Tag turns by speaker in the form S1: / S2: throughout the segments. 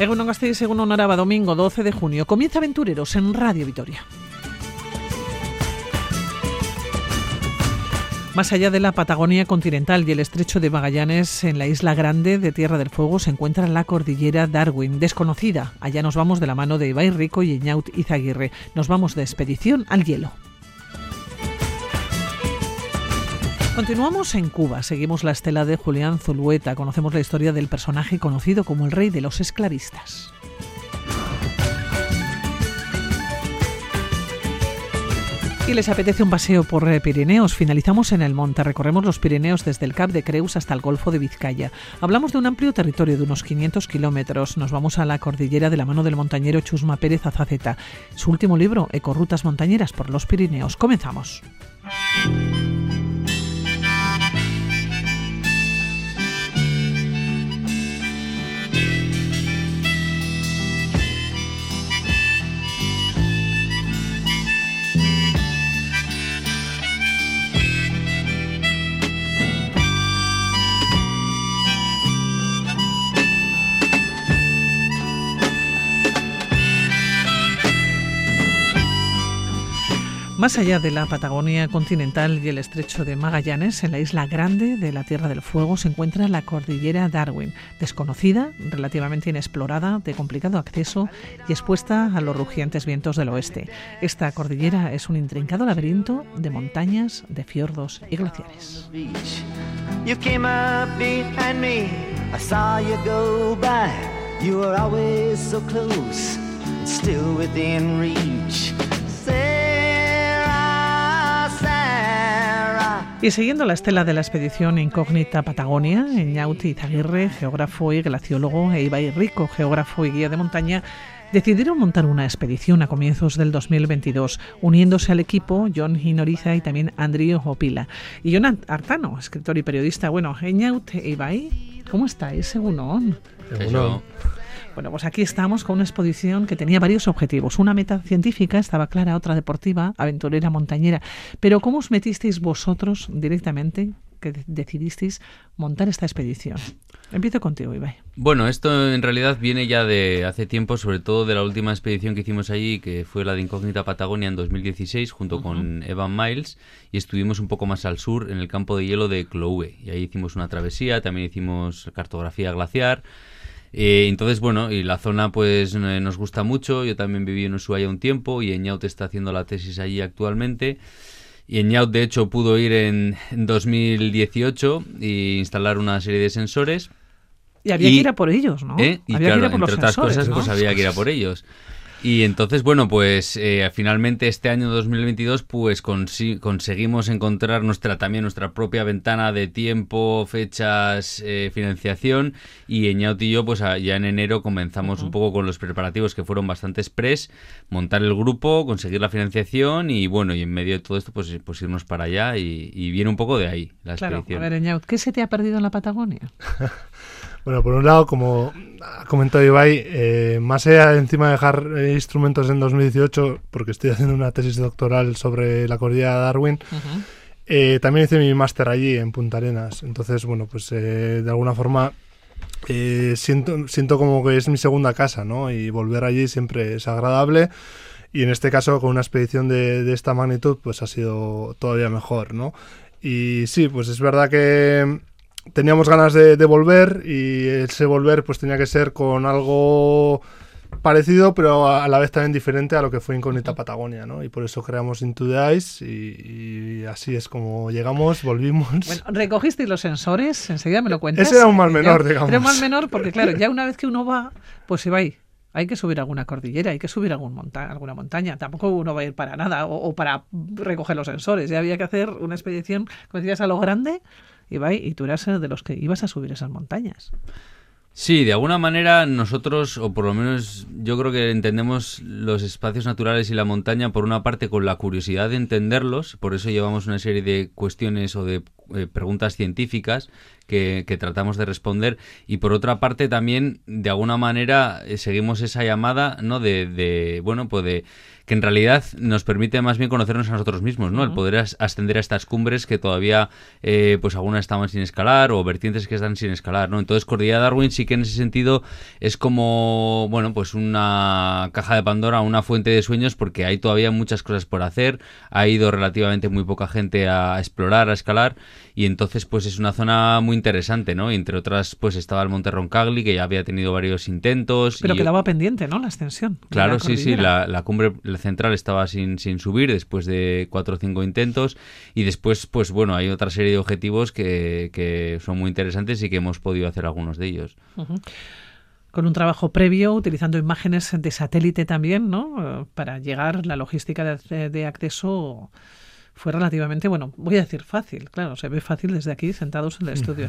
S1: Egunon Gasteiz, según Araba, domingo 12 de junio. Comienza Aventureros en Radio Vitoria. Más allá de la Patagonia continental y el estrecho de Magallanes, en la isla grande de Tierra del Fuego se encuentra la cordillera Darwin, desconocida. Allá nos vamos de la mano de Ibai Rico y Eñaut Izaguirre. Nos vamos de expedición al hielo. Continuamos en Cuba, seguimos la estela de Julián Zulueta, conocemos la historia del personaje conocido como el rey de los esclavistas. Y les apetece un paseo por eh, Pirineos. Finalizamos en el monte. Recorremos los Pirineos desde el Cap de Creus hasta el Golfo de Vizcaya. Hablamos de un amplio territorio de unos 500 kilómetros. Nos vamos a la cordillera de la mano del montañero Chusma Pérez Azaceta. Su último libro, Ecorrutas Montañeras por los Pirineos. Comenzamos. Más allá de la Patagonia continental y el estrecho de Magallanes, en la isla grande de la Tierra del Fuego se encuentra la cordillera Darwin, desconocida, relativamente inexplorada, de complicado acceso y expuesta a los rugientes vientos del oeste. Esta cordillera es un intrincado laberinto de montañas, de fiordos y glaciares. Y siguiendo la estela de la expedición incógnita Patagonia, Eñauti Izaguirre, geógrafo y glaciólogo, e Ibai Rico, geógrafo y guía de montaña, decidieron montar una expedición a comienzos del 2022, uniéndose al equipo John Hinoriza y también Andrew Opila. Y John Artano, escritor y periodista. Bueno, Eñaut e Ibai, ¿cómo estáis? Según
S2: Según
S1: bueno, pues aquí estamos con una exposición que tenía varios objetivos. Una meta científica, estaba clara, otra deportiva, aventurera, montañera. Pero ¿cómo os metisteis vosotros directamente, que decidisteis montar esta expedición? Empiezo contigo, Ibai.
S2: Bueno, esto en realidad viene ya de hace tiempo, sobre todo de la última expedición que hicimos allí, que fue la de Incógnita Patagonia en 2016, junto con Evan Miles, y estuvimos un poco más al sur, en el campo de hielo de Cloue. Y ahí hicimos una travesía, también hicimos cartografía glaciar, eh, entonces, bueno, y la zona pues nos gusta mucho. Yo también viví en Ushuaia un tiempo y Eñaut está haciendo la tesis allí actualmente. Y Eñaut, de hecho, pudo ir en, 2018 e instalar una serie de sensores.
S1: Y había que ir a por ellos, ¿no?
S2: ¿Eh? Y
S1: había
S2: claro,
S1: que ir a por
S2: entre
S1: los
S2: otras
S1: sensores,
S2: cosas,
S1: ¿no?
S2: pues había que ir a por ellos. Y entonces, bueno, pues eh, finalmente este año 2022 pues consi- conseguimos encontrar nuestra también nuestra propia ventana de tiempo, fechas, eh, financiación y Eñaut y yo pues a- ya en enero comenzamos un poco con los preparativos que fueron bastante express, montar el grupo, conseguir la financiación y bueno, y en medio de todo esto pues, pues irnos para allá y, y viene un poco de ahí la
S1: Claro, a
S2: expedición.
S1: ver, Eñaut, ¿qué se te ha perdido en la Patagonia?
S3: Bueno, por un lado, como ha comentado Ibai, eh, más allá de encima de dejar eh, instrumentos en 2018, porque estoy haciendo una tesis doctoral sobre la cordillera de Darwin,
S1: Ujú.
S3: eh, también hice mi máster allí en Punta Arenas. Entonces, bueno, pues eh, de alguna forma eh, siento, siento como que es mi segunda casa, ¿no? Y volver allí siempre es agradable. Y en este caso, con una expedición de, de esta magnitud, pues ha sido todavía mejor, ¿no? Y sí, pues es verdad que teníamos ganas de, de volver y ese volver pues tenía que ser con algo parecido pero a, a la vez también diferente a lo que fue Incógnita Patagonia, ¿no? Y por eso creamos Into the Ice y, y así es como llegamos, volvimos.
S1: Bueno, recogisteis los sensores, enseguida me lo cuentas.
S3: Ese era un mal menor,
S1: Ya-
S3: digamos.
S1: Era un mal menor porque, claro, ya una vez que uno va, pues se va ahí. Hay que subir alguna cordillera, hay que subir algún monta alguna montaña. Tampoco uno va a ir para nada o, o para recoger los sensores. Ya había que hacer una expedición, como decías, a lo grande. Va, y tú eras de los que ibas a subir esas montañas.
S2: Sí, de alguna manera nosotros, o por lo menos yo creo que entendemos los espacios naturales y la montaña por una parte con la curiosidad de entenderlos, por eso llevamos una serie de cuestiones o de eh, preguntas científicas que, que, tratamos de responder y por otra parte también de alguna manera eh, seguimos esa llamada no de, de bueno pues de que en realidad nos permite más bien conocernos a nosotros mismos, ¿no? El poder ascender a estas cumbres que todavía, eh, pues algunas estaban sin escalar o vertientes que están sin escalar, ¿no? Entonces, Cordillera Darwin sí que en ese sentido es como, bueno, pues una caja de Pandora, una fuente de sueños porque hay todavía muchas cosas por hacer, ha ido relativamente muy poca gente a explorar, a escalar y entonces pues es una zona muy interesante, ¿no? Y entre otras pues estaba el Monte Roncagli que ya había tenido varios intentos.
S1: Pero
S2: y...
S1: quedaba pendiente, ¿no? La extensión.
S2: Claro, sí, sí, la, la cumbre central estaba sin, sin subir después de cuatro o cinco intentos y después pues bueno, hay otra serie de objetivos que, que son muy interesantes y que hemos podido hacer algunos de ellos.
S1: Con un trabajo previo, utilizando imágenes de satélite también, ¿no? Para llegar, la logística de, de acceso fue relativamente, bueno, voy a decir fácil, claro, se ve fácil desde aquí sentados en el estudio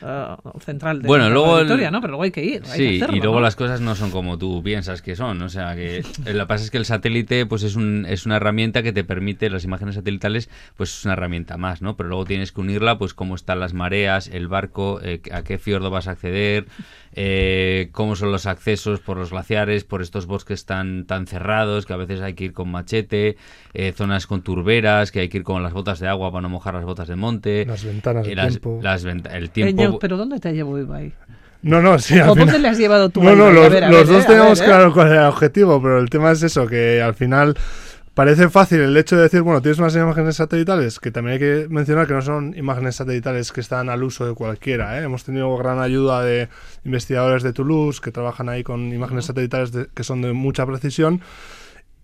S1: uh, central de
S2: bueno,
S1: la
S2: luego
S1: Victoria, ¿no? Pero luego hay que ir. Hay
S2: sí,
S1: que hacerlo,
S2: y luego
S1: ¿no?
S2: las cosas no son como tú piensas que son, o sea, que lo que pasa es que el satélite pues es, un, es una herramienta que te permite, las imágenes satelitales, pues es una herramienta más, ¿no? Pero luego tienes que unirla, pues cómo están las mareas, el barco, eh, a qué fiordo vas a acceder, eh, cómo son los accesos por los glaciares, por estos bosques tan, tan cerrados, que a veces hay que ir con machete, eh, zonas con turberas, que hay que ir con las botas de agua para no mojar las botas de monte.
S3: Las ventanas del
S2: las,
S3: tiempo.
S2: Las venta el tiempo.
S1: Eh, ¿Pero dónde te llevo, Ibai?
S3: No, no, sí.
S1: ¿O dónde le has llevado tú?
S3: No, no,
S1: a
S3: los,
S1: ver, a
S3: los
S1: ver,
S3: dos
S1: eh,
S3: teníamos
S1: ver,
S3: claro cuál era el objetivo, pero el tema es eso, que al final parece fácil el hecho de decir, bueno, tienes unas imágenes satelitales, que también hay que mencionar que no son imágenes satelitales que están al uso de cualquiera. ¿eh? Hemos tenido gran ayuda de investigadores de Toulouse que trabajan ahí con imágenes satelitales de, que son de mucha precisión.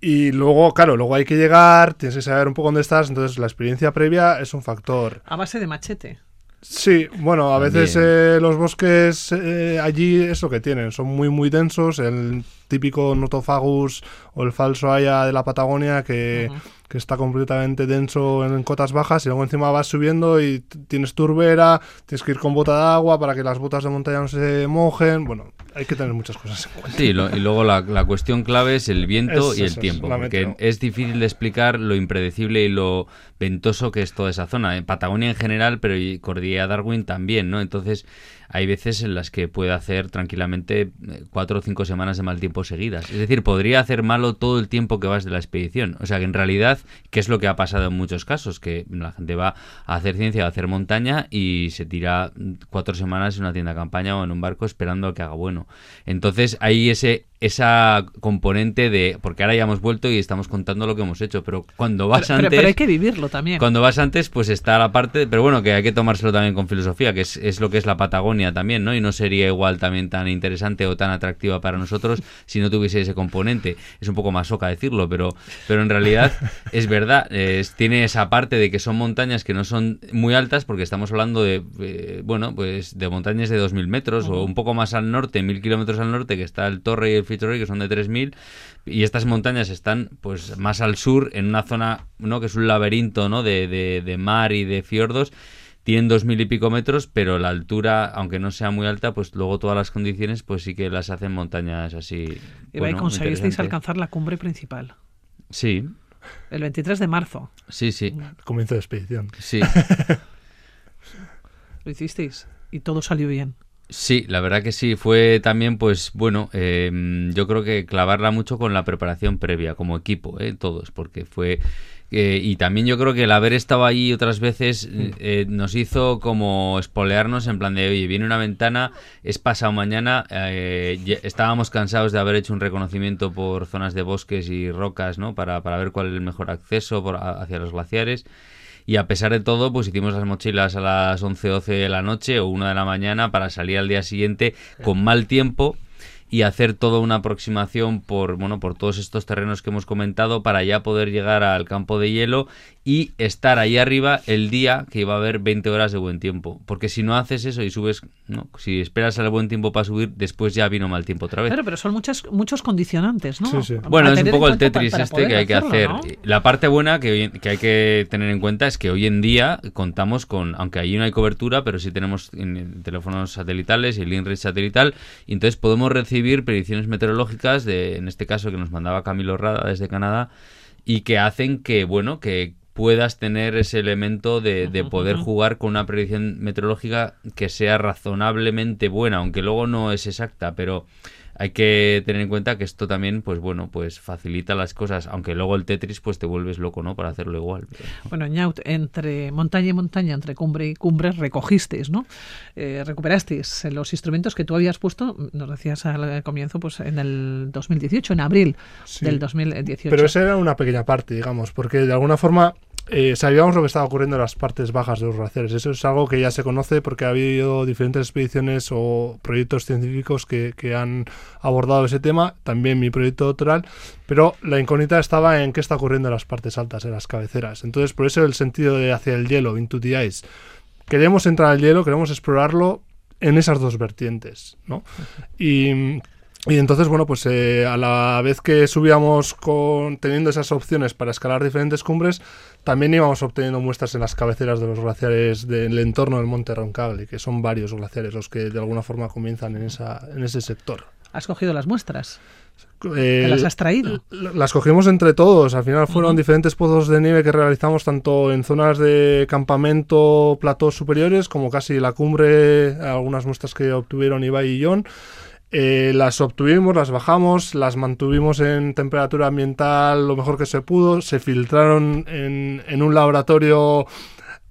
S3: Y luego, claro, luego hay que llegar, tienes que saber un poco dónde estás, entonces la experiencia previa es un factor.
S1: A base de machete.
S3: Sí, bueno, a veces eh, los bosques eh, allí es lo que tienen, son muy muy densos, el típico Notophagus o el falso haya de la Patagonia que, uh -huh. que, está completamente denso en, en, cotas bajas y luego encima vas subiendo y tienes turbera, tienes que ir con bota de agua para que las botas de montaña no se mojen, bueno, hay que tener muchas cosas en cuenta.
S2: Sí, lo, y luego la, la, cuestión clave es el viento
S3: es,
S2: y el tiempo,
S3: es,
S2: porque es difícil de explicar lo impredecible y lo ventoso que es toda esa zona, en Patagonia en general, pero y Cordillera Darwin también, ¿no? Entonces hay veces en las que puede hacer tranquilamente cuatro o cinco semanas de mal tiempo seguidas. Es decir, podría hacer malo todo el tiempo que vas de la expedición. O sea que en realidad, ¿qué es lo que ha pasado en muchos casos? Que la gente va a hacer ciencia, a hacer montaña y se tira cuatro semanas en una tienda de campaña o en un barco esperando a que haga bueno. Entonces hay ese esa componente de porque ahora ya hemos vuelto y estamos contando lo que hemos hecho pero cuando vas
S1: pero,
S2: antes
S1: pero, pero, hay que vivirlo también.
S2: cuando vas antes pues está la parte pero bueno que hay que tomárselo también con filosofía que es, es, lo que es la Patagonia también no y no sería igual también tan interesante o tan atractiva para nosotros si no tuviese ese componente. Es un poco más soca decirlo pero pero en realidad es verdad es, tiene esa parte de que son montañas que no son muy altas porque estamos hablando de eh, bueno pues de montañas de 2000 metros uh -huh. o un poco más al norte mil kilómetros al norte que está el Torre y el Fitzroy que son de 3000 y estas montañas están pues más al sur en una zona no que es un laberinto no de, de, de mar y de fiordos tienen dos mil y pico metros, pero la altura, aunque no sea muy alta, pues luego todas las condiciones, pues sí que las hacen montañas así.
S1: Y bueno, conseguisteis alcanzar la cumbre principal.
S2: Sí.
S1: El 23 de marzo.
S2: Sí, sí.
S3: Comienzo de expedición.
S2: Sí.
S1: Lo hicisteis y todo salió bien.
S2: Sí, la verdad que sí. Fue también, pues bueno, eh, yo creo que clavarla mucho con la preparación previa, como equipo, eh, todos, porque fue. Eh, y también yo creo que el haber estado allí otras veces eh, nos hizo como espolearnos en plan de, oye, viene una ventana, es pasado mañana, eh, estábamos cansados de haber hecho un reconocimiento por zonas de bosques y rocas, ¿no? Para, para ver cuál es el mejor acceso por, hacia los glaciares. Y a pesar de todo, pues hicimos las mochilas a las 11, 12 de la noche o 1 de la mañana para salir al día siguiente con mal tiempo y hacer toda una aproximación por bueno por todos estos terrenos que hemos comentado para ya poder llegar al campo de hielo y estar ahí arriba el día que iba a haber 20 horas de buen tiempo. Porque si no haces eso y subes no si esperas al buen tiempo para subir después ya vino mal tiempo otra vez.
S1: Claro pero son muchas muchos condicionantes no
S3: sí, sí.
S2: bueno es un poco el Tetris
S1: para, para
S2: este que hay que
S1: hacerlo,
S2: hacer.
S1: ¿no?
S2: la parte buena que, hoy, que hay que tener en cuenta es que hoy en día contamos con aunque allí no hay cobertura pero sí tenemos teléfonos satelitales y el INRIS satelital y entonces podemos recibir predicciones meteorológicas de, en este caso que nos mandaba Camilo Rada desde Canadá y que hacen que, bueno, que puedas tener ese elemento de, de poder jugar con una predicción meteorológica que sea razonablemente buena, aunque luego no es exacta, pero hay que tener en cuenta que esto también, pues bueno, pues facilita las cosas, aunque luego el Tetris pues te vuelves loco, ¿no? Para hacerlo igual.
S1: Bueno, Ñaut, entre montaña y montaña, entre cumbre y cumbre, recogisteis, ¿no? Eh, recuperasteis los instrumentos que tú habías puesto, nos decías al comienzo, pues en el 2018, en abril del 2018.
S3: Pero esa era una pequeña parte, digamos, porque de alguna forma eh, sabíamos lo que estaba ocurriendo en las partes bajas de los glaciares. Eso es algo que ya se conoce porque ha habido diferentes expediciones o proyectos científicos que, que, han abordado ese tema, también mi proyecto doctoral, pero la incógnita estaba en qué está ocurriendo en las partes altas, en las cabeceras. Entonces, por eso el sentido de hacia el hielo, into the ice. Queremos entrar al hielo, queremos explorarlo en esas dos vertientes, ¿no? Y y entonces, bueno, pues eh, a la vez que subíamos con, teniendo esas opciones para escalar diferentes cumbres, también íbamos obteniendo muestras en las cabeceras de los glaciares del entorno del monte Roncagli, que son varios glaciares los que de alguna forma comienzan en, esa, en ese sector.
S1: ¿Has cogido las muestras? Eh, ¿Las has traído?
S3: Las cogimos entre todos. Al final fueron diferentes pozos de nieve que realizamos tanto en zonas de campamento, platós superiores, como casi la cumbre, algunas muestras que obtuvieron Ibai y John. Eh, las obtuvimos, las bajamos, las mantuvimos en temperatura ambiental lo mejor que se pudo, se filtraron en, en un laboratorio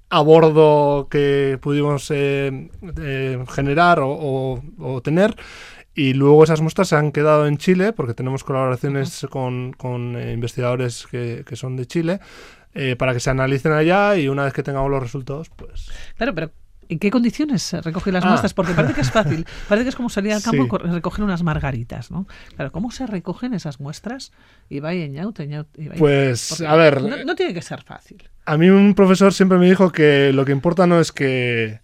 S3: a bordo que pudimos eh, eh, generar o, o, tener. Y luego esas muestras se han quedado en Chile, porque tenemos colaboraciones con, con investigadores que, que, son de Chile, para que se analicen allá y una vez que tengamos los resultados, pues...
S1: Claro, pero ¿En qué condiciones se recogen las ah. muestras? Porque parece que es fácil. Parece que es como salir al campo y recoger unas margaritas, ¿no? Claro, ¿cómo se recogen esas muestras? Y va en
S3: Pues, a ver...
S1: no tiene que ser fácil.
S3: A mí un profesor siempre me dijo que lo que importa no es que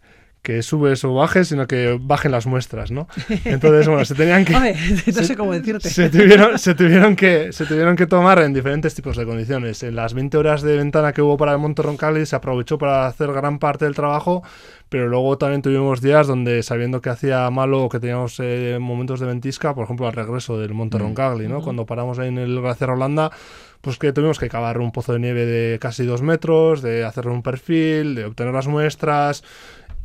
S3: que subes o bajes, sino que bajen las muestras, ¿no? Entonces, bueno, se tenían que...
S1: no sé cómo decirte.
S3: Se tuvieron, se, tuvieron que, se tuvieron que tomar en diferentes tipos de condiciones. En las 20 horas de ventana que hubo para el Monte Roncalli se aprovechó para hacer gran parte del trabajo, pero luego también tuvimos días donde, sabiendo que hacía malo o que teníamos eh, momentos de ventisca, por ejemplo, al regreso del Monte mm. Roncagli, ¿no? Cuando paramos ahí en el glaciar Holanda, pues que tuvimos que cavar un pozo de nieve de casi dos metros, de hacerle un perfil, de obtener las muestras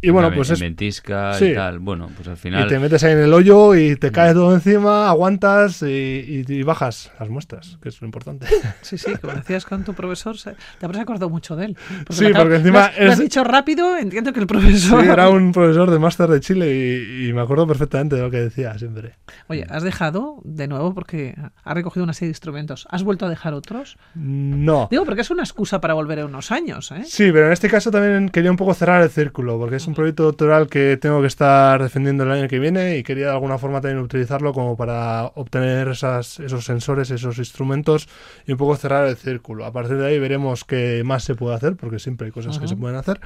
S2: y bueno, pues es. Ventisca y tal. Bueno, pues al final.
S3: Y te metes ahí en el hoyo y te cae todo encima, aguantas y, bajas las muestras, que es lo importante.
S1: Sí, sí, como decías con tu profesor, te habrás acordado mucho de él.
S3: sí, porque encima.
S1: Lo has, dicho rápido, entiendo que el profesor.
S3: Sí, era un profesor de máster de Chile y, me acuerdo perfectamente de lo que decía siempre.
S1: Oye, ¿has dejado de nuevo porque has recogido una serie de instrumentos? ¿Has vuelto a dejar otros?
S3: No.
S1: Digo, porque es una excusa para volver a unos años, ¿eh?
S3: Sí, pero en este caso también quería un poco cerrar el círculo, porque es un proyecto doctoral que tengo que estar defendiendo el año que viene y quería de alguna forma también utilizarlo como para obtener esas, esos sensores, esos instrumentos y un poco cerrar el círculo. A partir de ahí veremos qué más se puede hacer, porque siempre hay cosas que se pueden hacer,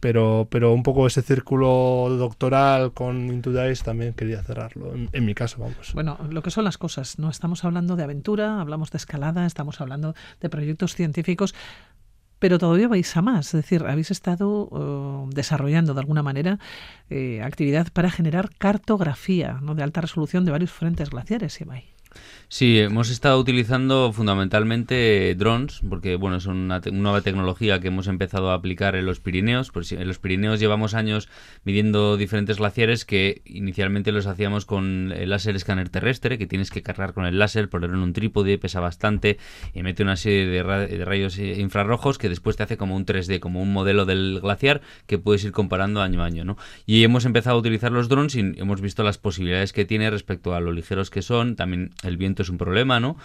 S3: pero, pero un poco ese círculo doctoral con Into también quería cerrarlo, en, en, mi caso, vamos.
S1: Bueno, lo que son las cosas, no estamos hablando de aventura, hablamos de escalada, estamos hablando de proyectos científicos, pero todavía vais a más, es decir, habéis estado uh, desarrollando de alguna manera eh, actividad para generar cartografía ¿no? de alta resolución de varios frentes glaciares, Ibai.
S2: Sí, hemos estado utilizando fundamentalmente drones, porque bueno, es una nueva tecnología que hemos empezado a aplicar en los Pirineos. Pues en los Pirineos llevamos años midiendo diferentes glaciares que inicialmente los hacíamos con el láser escáner terrestre, que tienes que cargar con el láser, ponerlo en un trípode, pesa bastante y mete una serie de, de rayos infrarrojos que después te hace como un 3D, como un modelo del glaciar que puedes ir comparando año a año. ¿no? Y hemos empezado a utilizar los drones y hemos visto las posibilidades que tiene respecto a lo ligeros que son, también el viento es un problema, ¿no?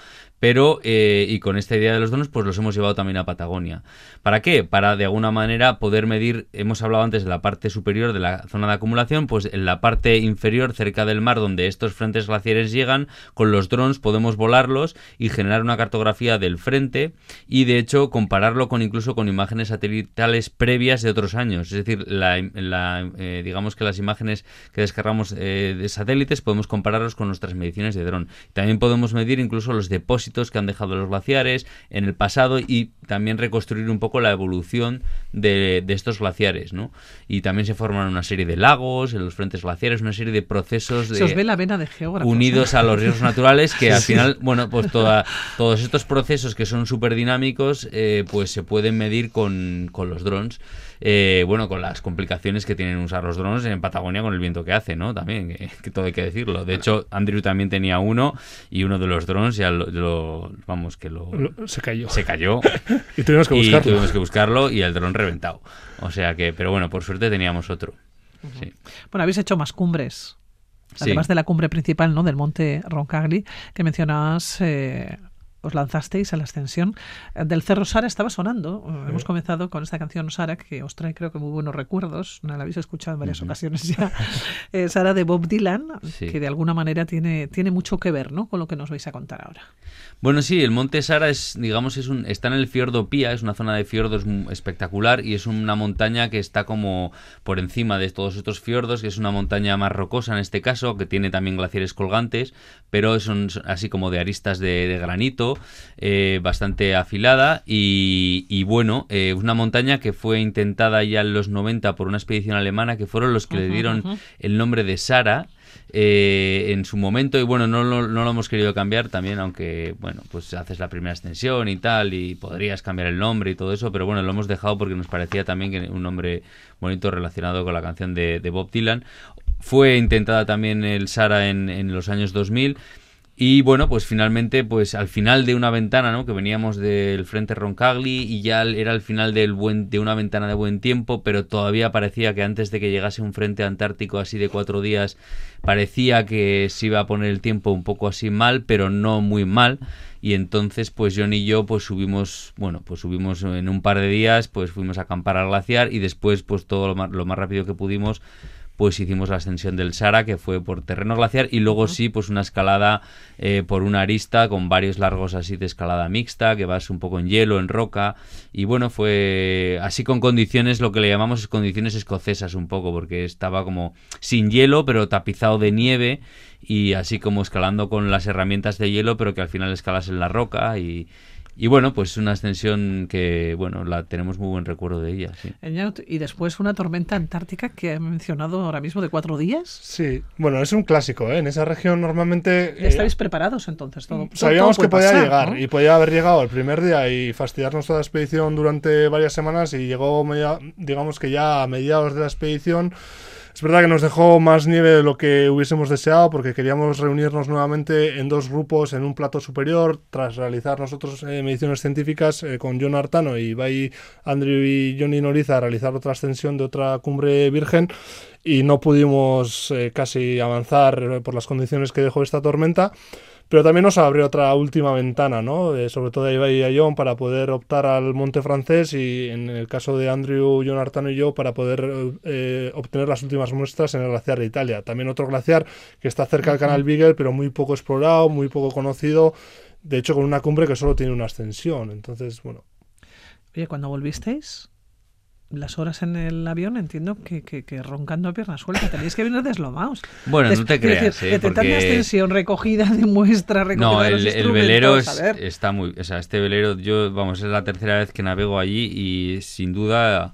S2: Pero, eh, y con esta idea de los drones, pues los hemos llevado también a Patagonia. ¿Para qué? Para de alguna manera poder medir, hemos hablado antes de la parte superior de la zona de acumulación, pues en la parte inferior, cerca del mar, donde estos frentes glaciares llegan, con los drones podemos volarlos y generar una cartografía del frente y de hecho compararlo con incluso con imágenes satelitales previas de otros años. Es decir, la, eh, digamos que las imágenes que descargamos eh, de satélites podemos compararlos con nuestras mediciones de dron. También también podemos medir incluso los depósitos que han dejado los glaciares en el pasado y también reconstruir un poco la evolución de, estos glaciares, ¿no? Y también se forman una serie de lagos en los frentes glaciares, una serie de procesos de,
S1: se os ve la vena de geógrafos,
S2: unidos a los riesgos naturales que al final, bueno, pues toda, todos estos procesos que son súper dinámicos, eh, pues se pueden medir con, con los drones. Eh, bueno, con las complicaciones que tienen usar los drones en Patagonia con el viento que hace, ¿no? También, que, todo hay que decirlo. De hecho, Andrew también tenía uno y uno de los drones ya lo, vamos, que lo,
S3: Se cayó.
S2: Se cayó.
S3: y tuvimos que buscarlo.
S2: Y tuvimos que buscarlo y el dron reventado. O sea que, pero bueno, por suerte teníamos otro.
S1: Bueno, habéis hecho más cumbres. Además de la cumbre principal, ¿no? Del monte Roncagli, que mencionabas eh, os lanzasteis a la ascensión eh, del Cerro Sara, estaba sonando. Eh, hemos comenzado con esta canción Sara, que os trae creo que muy buenos recuerdos, la habéis escuchado en varias ocasiones ya. Eh, Sara de Bob Dylan, que de alguna manera tiene, tiene mucho que ver ¿no? con lo que nos vais a contar ahora.
S2: Bueno, sí, el monte Sara es, digamos, es un, está en el fiordo Pía, es una zona de fiordos espectacular y es una montaña que está como por encima de todos estos fiordos, que es una montaña más rocosa en este caso, que tiene también glaciares colgantes, pero son así como de aristas de, granito, eh, bastante afilada y, bueno, eh, una montaña que fue intentada ya en los 90 por una expedición alemana que fueron los que le dieron el nombre de Sara eh, en su momento y bueno, no, no, lo hemos querido cambiar también, aunque bueno, pues haces la primera extensión y tal y podrías cambiar el nombre y todo eso, pero bueno, lo hemos dejado porque nos parecía también que un nombre bonito relacionado con la canción de, Bob Dylan. Fue intentada también el Sara en, en los años 2000 y bueno, pues finalmente, pues al final de una ventana, ¿no? Que veníamos del frente Roncagli y ya era el final del buen, de una ventana de buen tiempo, pero todavía parecía que antes de que llegase un frente antártico así de cuatro días, parecía que se iba a poner el tiempo un poco así mal, pero no muy mal. Y entonces, pues John y yo, pues subimos, bueno, pues subimos en un par de días, pues fuimos a acampar al glaciar y después, pues todo lo más, lo más rápido que pudimos, pues hicimos la ascensión del Sara, que fue por terreno glaciar, y luego sí, pues una escalada eh, por una arista con varios largos así de escalada mixta, que vas un poco en hielo, en roca, y bueno, fue así con condiciones, lo que le llamamos condiciones escocesas un poco, porque estaba como sin hielo, pero tapizado de nieve, y así como escalando con las herramientas de hielo, pero que al final escalas en la roca y y bueno, pues una ascensión que, bueno, la tenemos muy buen recuerdo de ella. Sí.
S1: Y después una tormenta antártica que ha mencionado ahora mismo de cuatro días.
S3: Sí, bueno, es un clásico, ¿eh? En esa región normalmente...
S1: ¿Ya estáis preparados entonces? Todo,
S3: sabíamos que podía llegar y podía haber llegado el primer día y fastidiarnos toda la expedición durante varias semanas y llegó, digamos que ya a mediados de la expedición es verdad que nos dejó más nieve de lo que hubiésemos deseado porque queríamos reunirnos nuevamente en dos grupos en un plato superior tras realizar nosotros eh, mediciones científicas eh, con John Artano y Andrew y Johnny Noriza a realizar otra ascensión de otra cumbre virgen y no pudimos eh, casi avanzar por las condiciones que dejó esta tormenta. Pero también nos abrió otra última ventana, ¿no? sobre todo a Ibai y a John para poder optar al monte francés y en el caso de Andrew, John Artano y yo para poder eh, obtener las últimas muestras en el glaciar de Italia. También otro glaciar que está cerca del canal Beagle, pero muy poco explorado, muy poco conocido. De hecho, con una cumbre que solo tiene una ascensión. Entonces, bueno.
S1: Oye, cuando volvisteis, las horas en el avión entiendo que, que, roncando a pierna suelta tenéis que venir deslomados.
S2: Bueno, no te creas,
S1: ¿eh? porque... extensión, recogida de muestra, recogida
S2: No,
S1: el,
S2: el velero está muy... O sea, este velero, yo, vamos, es la tercera vez que navego allí y sin duda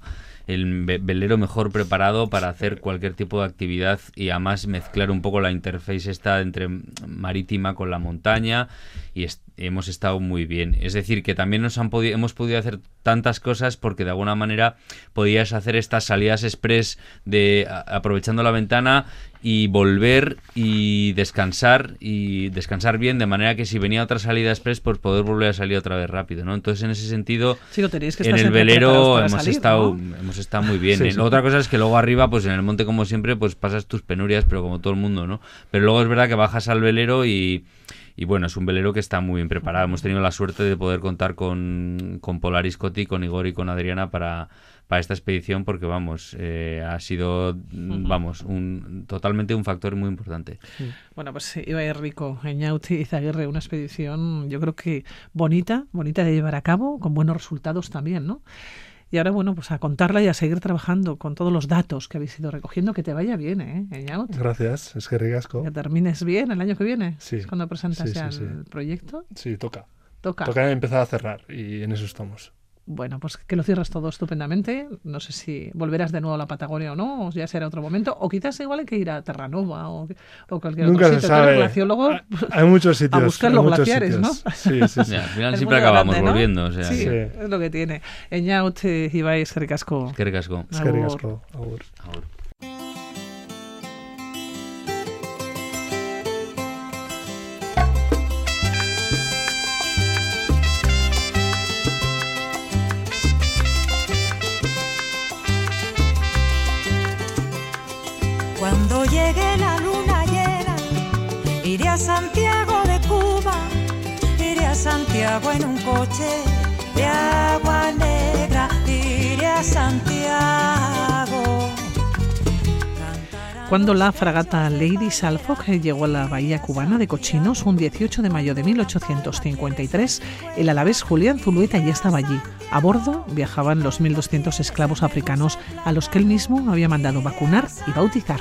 S2: el velero mejor preparado para hacer cualquier tipo de actividad y además mezclar un poco la interface esta entre marítima con la montaña y hemos estado muy bien. Es decir, que también nos han podido, hemos podido hacer tantas cosas porque de alguna manera podías hacer estas salidas express de aprovechando la ventana y volver y descansar y descansar bien de manera que si venía otra salida express pues poder volver a salir otra vez rápido no entonces en ese sentido en el velero hemos estado hemos estado muy bien otra cosa es que luego arriba pues en el monte como siempre pues pasas tus penurias pero como todo el mundo no pero luego es verdad que bajas al velero y y bueno, es un velero que está muy bien preparado. Hemos tenido la suerte de poder contar con, con Polaris Coti, con Igor y con Adriana para, para esta expedición porque vamos eh, ha sido vamos un totalmente un factor muy importante
S1: bueno pues iba a ir rico Eñauti y Zaguirre una expedición yo creo que bonita bonita de llevar a cabo con buenos resultados también no Y ahora, bueno, pues a contarla y a seguir trabajando con todos los datos que habéis ido recogiendo. Que te vaya bien, ¿eh? Eñaut.
S3: Gracias, es que ricasco.
S1: Que termines bien el año que viene.
S3: Sí.
S1: Es cuando presentas
S3: Sí, sí,
S1: ya
S3: sí.
S1: el proyecto.
S3: Sí, toca.
S1: Toca.
S3: Toca empezar a cerrar y en eso estamos.
S1: Bueno, pues que lo cierres todo estupendamente. No sé si volverás de nuevo a la Patagonia o no, o ya será otro momento. O quizás igual hay que ir a Terranova o, o cualquier
S3: Nunca
S1: otro
S3: se
S1: sitio.
S3: Sabe.
S1: glaciólogo,
S3: Hay- muchos sitios.
S1: buscar
S3: hay
S1: los glaciares,
S3: sitios.
S1: ¿no?
S3: Sí, sí, sí.
S2: Ya, al final siempre acabamos
S1: grande, ¿no?
S2: volviendo. O sea,
S1: Sí,
S3: Sí.
S1: es lo que tiene. Eñaut, eh, Ibai, Eskerrik
S2: Qué ricasco.
S3: Es que
S1: Agur.
S3: Agur.
S4: A Santiago de Cuba, iré a Santiago en un coche de agua negra, iré a Santiago.
S1: Cuando la fragata Lady Salford llegó a la bahía cubana de Cochinos un 18 de mayo de 1853, el alavés Julián Zulueta ya estaba allí. A bordo viajaban los 1.200 esclavos africanos a los que él mismo había mandado vacunar y bautizar.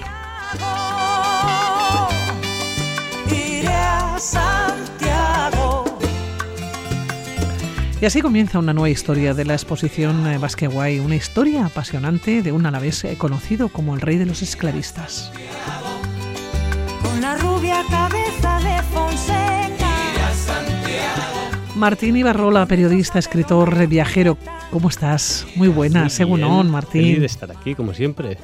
S1: Y así comienza una nueva historia de la exposición eh, Basque Guay, una historia apasionante de un alavés eh, conocido como el rey de los esclavistas.
S4: Con la rubia cabeza de Fonseca.
S1: Martín Ibarrola, periodista, escritor, viajero. ¿Cómo estás? Muy buena, según on,
S5: Feliz de
S1: Martín.
S5: estar aquí, como siempre.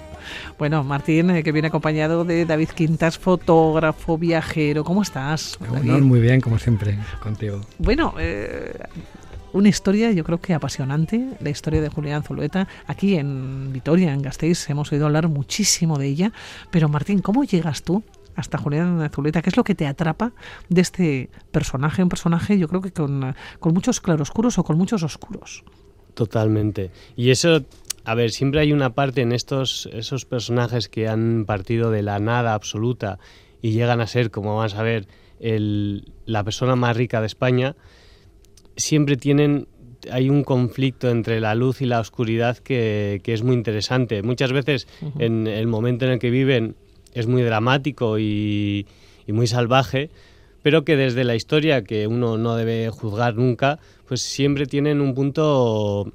S1: Bueno, Martín, eh, que viene acompañado de David Quintas, fotógrafo, viajero. ¿Cómo estás? David?
S6: Muy bien, como siempre, contigo.
S1: Bueno, eh, una historia yo creo que apasionante, la historia de Julián Zulueta. Aquí en Vitoria, en Gasteiz, hemos oído hablar muchísimo de ella. Pero Martín, ¿cómo llegas tú hasta Julián Zulueta? ¿Qué es lo que te atrapa de este personaje? Un personaje yo creo que con, con muchos claroscuros o con muchos oscuros.
S5: Totalmente. Y eso, a ver, siempre hay una parte en estos esos personajes que han partido de la nada absoluta y llegan a ser, como vamos a ver, el- la persona más rica de España. Siempre tienen hay un conflicto entre la luz y la oscuridad que, que es muy interesante. Muchas veces en el momento en el que viven es muy dramático y, y muy salvaje, pero que desde la historia, que uno no debe juzgar nunca, pues siempre tienen un punto,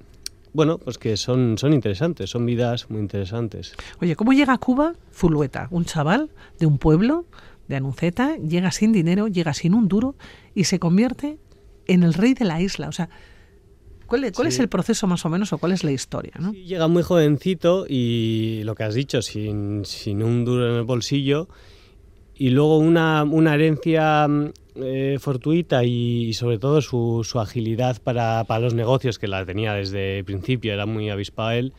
S5: bueno, pues que son, son interesantes, son vidas muy interesantes.
S1: Oye, ¿cómo llega a Cuba Zulueta? Un chaval de un pueblo, de Anunceta, llega sin dinero, llega sin un duro y se convierte en el rey de la isla. O sea, ¿cuál, es- cuál es
S5: Sí.
S1: el proceso más o menos o cuál es la historia? ¿no?
S5: Sí, Llega muy jovencito y lo que has dicho, sin, sin un duro en el bolsillo. Y luego una, una herencia mm, eh, fortuita y, y sobre todo su, su agilidad para, para los negocios, que la tenía desde el principio, era muy avispado él,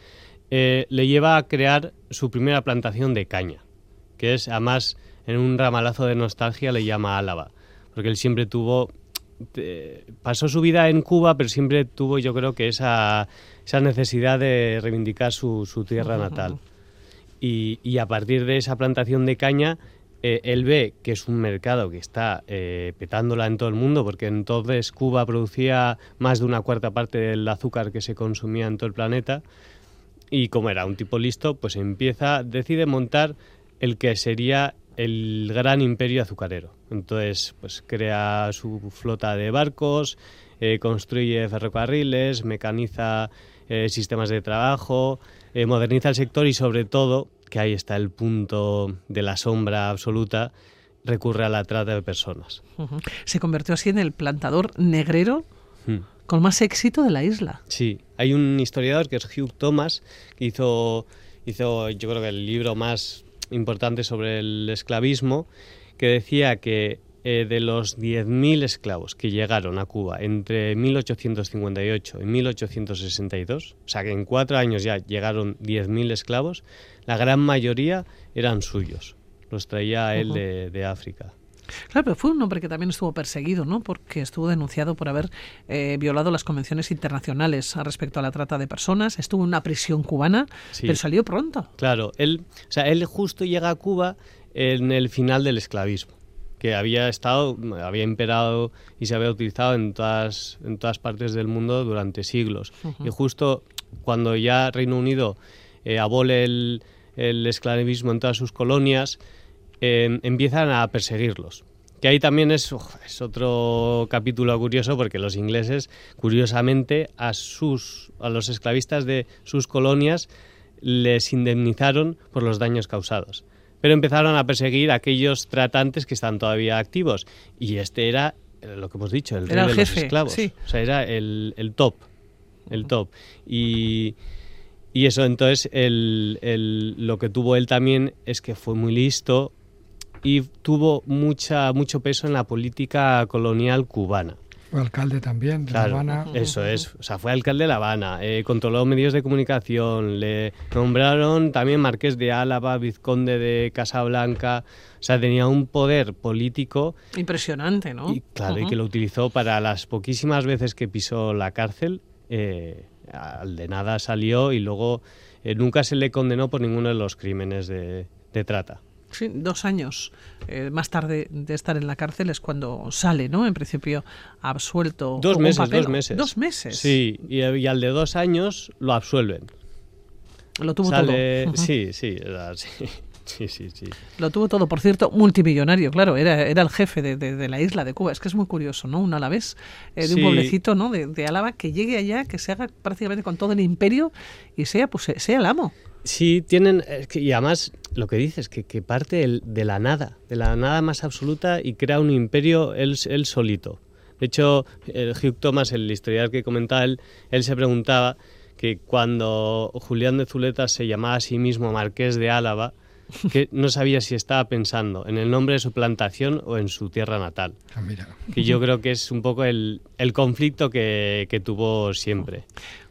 S5: eh, le lleva a crear su primera plantación de caña, que es además en un ramalazo de nostalgia le llama Álava, porque él siempre tuvo eh, pasó su vida en Cuba, pero siempre tuvo, yo creo que esa, esa necesidad de reivindicar su, su tierra natal. Y, y a partir de esa plantación de caña, eh, él ve que es un mercado que está eh, petándola en todo el mundo, porque entonces Cuba producía más de una cuarta parte del azúcar que se consumía en todo el planeta. Y como era un tipo listo, pues empieza, decide montar el que sería el gran imperio azucarero. Entonces, pues crea su flota de barcos, eh, construye ferrocarriles, mecaniza eh, sistemas de trabajo, eh, moderniza el sector y sobre todo, que ahí está el punto de la sombra absoluta, recurre a la trata de personas.
S1: Se convirtió así en el plantador negrero
S5: Hmm.
S1: con más éxito de la isla.
S5: Sí, hay un historiador que es Hugh Thomas, que hizo, hizo yo creo que el libro más importante sobre el esclavismo, que decía que eh, de los 10.000 esclavos que llegaron a Cuba entre 1858 y 1862, o sea que en cuatro años ya llegaron 10.000 esclavos, la gran mayoría eran suyos, los traía él de África.
S1: Claro, pero fue un hombre que también estuvo perseguido, ¿no? Porque estuvo denunciado por haber eh, violado las convenciones internacionales respecto a la trata de personas. Estuvo en una prisión cubana,
S5: Sí.
S1: pero salió pronto.
S5: Claro, él, o sea, él justo llega a Cuba en el final del esclavismo, que había estado, había imperado y se había utilizado en todas, en todas partes del mundo durante siglos. Y justo cuando ya Reino Unido eh, abole el, el esclavismo en todas sus colonias, eh, empiezan a perseguirlos. Que ahí también es, uf, es otro capítulo curioso porque los ingleses, curiosamente, a, sus, a los esclavistas de sus colonias les indemnizaron por los daños causados. Pero empezaron a perseguir a aquellos tratantes que están todavía activos. Y este era, eh, lo que hemos dicho, el
S1: Era
S5: rey
S1: el
S5: de
S1: jefe,
S5: los esclavos.
S1: sí.
S5: O sea, era el, el top. El top. Y, y eso, entonces, el, el- lo que tuvo él también es que fue muy listo y tuvo mucha, mucho peso en la política colonial cubana.
S6: Fue alcalde también de
S5: Claro,
S6: La Habana.
S5: eso es. O sea, fue alcalde de La Habana, eh, controló medios de comunicación, le nombraron también marqués de Álava, vizconde de Casablanca. O sea, tenía un poder político
S1: Impresionante, ¿no?
S5: y, claro, y que lo utilizó para las poquísimas veces que pisó la cárcel. eh, al de nada salió y luego eh, nunca se le condenó por ninguno de los crímenes de, de trata.
S1: Sí, dos años eh, más tarde de estar en la cárcel es cuando sale, ¿no? En principio absuelto.
S5: Dos meses,
S1: papel.
S5: dos meses.
S1: Dos meses.
S5: Sí, y, y al de dos años lo absuelven.
S1: Lo tuvo
S5: Sale-
S1: todo.
S5: Sí, sí, era así. Sí, sí, sí.
S1: Lo tuvo todo, por cierto, multimillonario, claro, era, era el jefe de, de- de la isla de Cuba. Es que es muy curioso, ¿no? Un alavés eh, de
S5: Sí.
S1: un pueblecito, ¿no? De, de Álava, que llegue allá, que se haga prácticamente con todo el imperio y sea, pues, sea el amo.
S5: Sí, tienen. que- y además, lo que dices, que, parte el- de la nada, de la nada más absoluta y crea un imperio él, él solito. De hecho, el Hugh Thomas, el historiador que comentaba él, él se preguntaba que cuando Julián de Zuleta se llamaba a sí mismo Marqués de Álava, que no sabía si estaba pensando en el nombre de su plantación o en su tierra natal.
S6: Ah, mira.
S5: Que yo creo que es un poco el, el conflicto que, que tuvo siempre.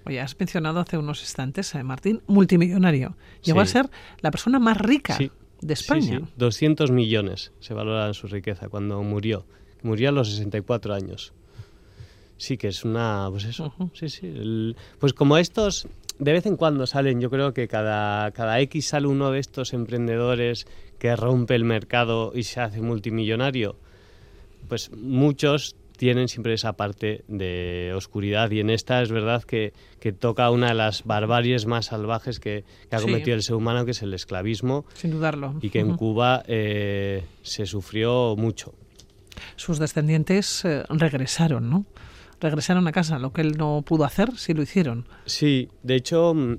S1: Oye, has mencionado hace unos instantes a Martín, multimillonario. Llegó
S5: Sí.
S1: a ser la persona más rica
S5: Sí.
S1: de España.
S5: Sí, sí. 200 millones se valora su riqueza cuando murió. Murió a los 64 años. Sí, que es una. Pues eso. Sí, sí. el- pues como estos, de vez en cuando salen, yo creo que cada, cada X sale uno de estos emprendedores que rompe el mercado y se hace multimillonario. Pues muchos tienen siempre esa parte de oscuridad y en esta es verdad que, que toca una de las barbaries más salvajes que, que ha
S1: Sí.
S5: cometido el ser humano, que es el esclavismo
S1: Sin dudarlo.
S5: y que en. Cuba eh, se sufrió mucho.
S1: Sus descendientes eh, regresaron, ¿no? Regresaron a casa, lo que él no pudo hacer, sí lo hicieron.
S5: Sí, de hecho mm,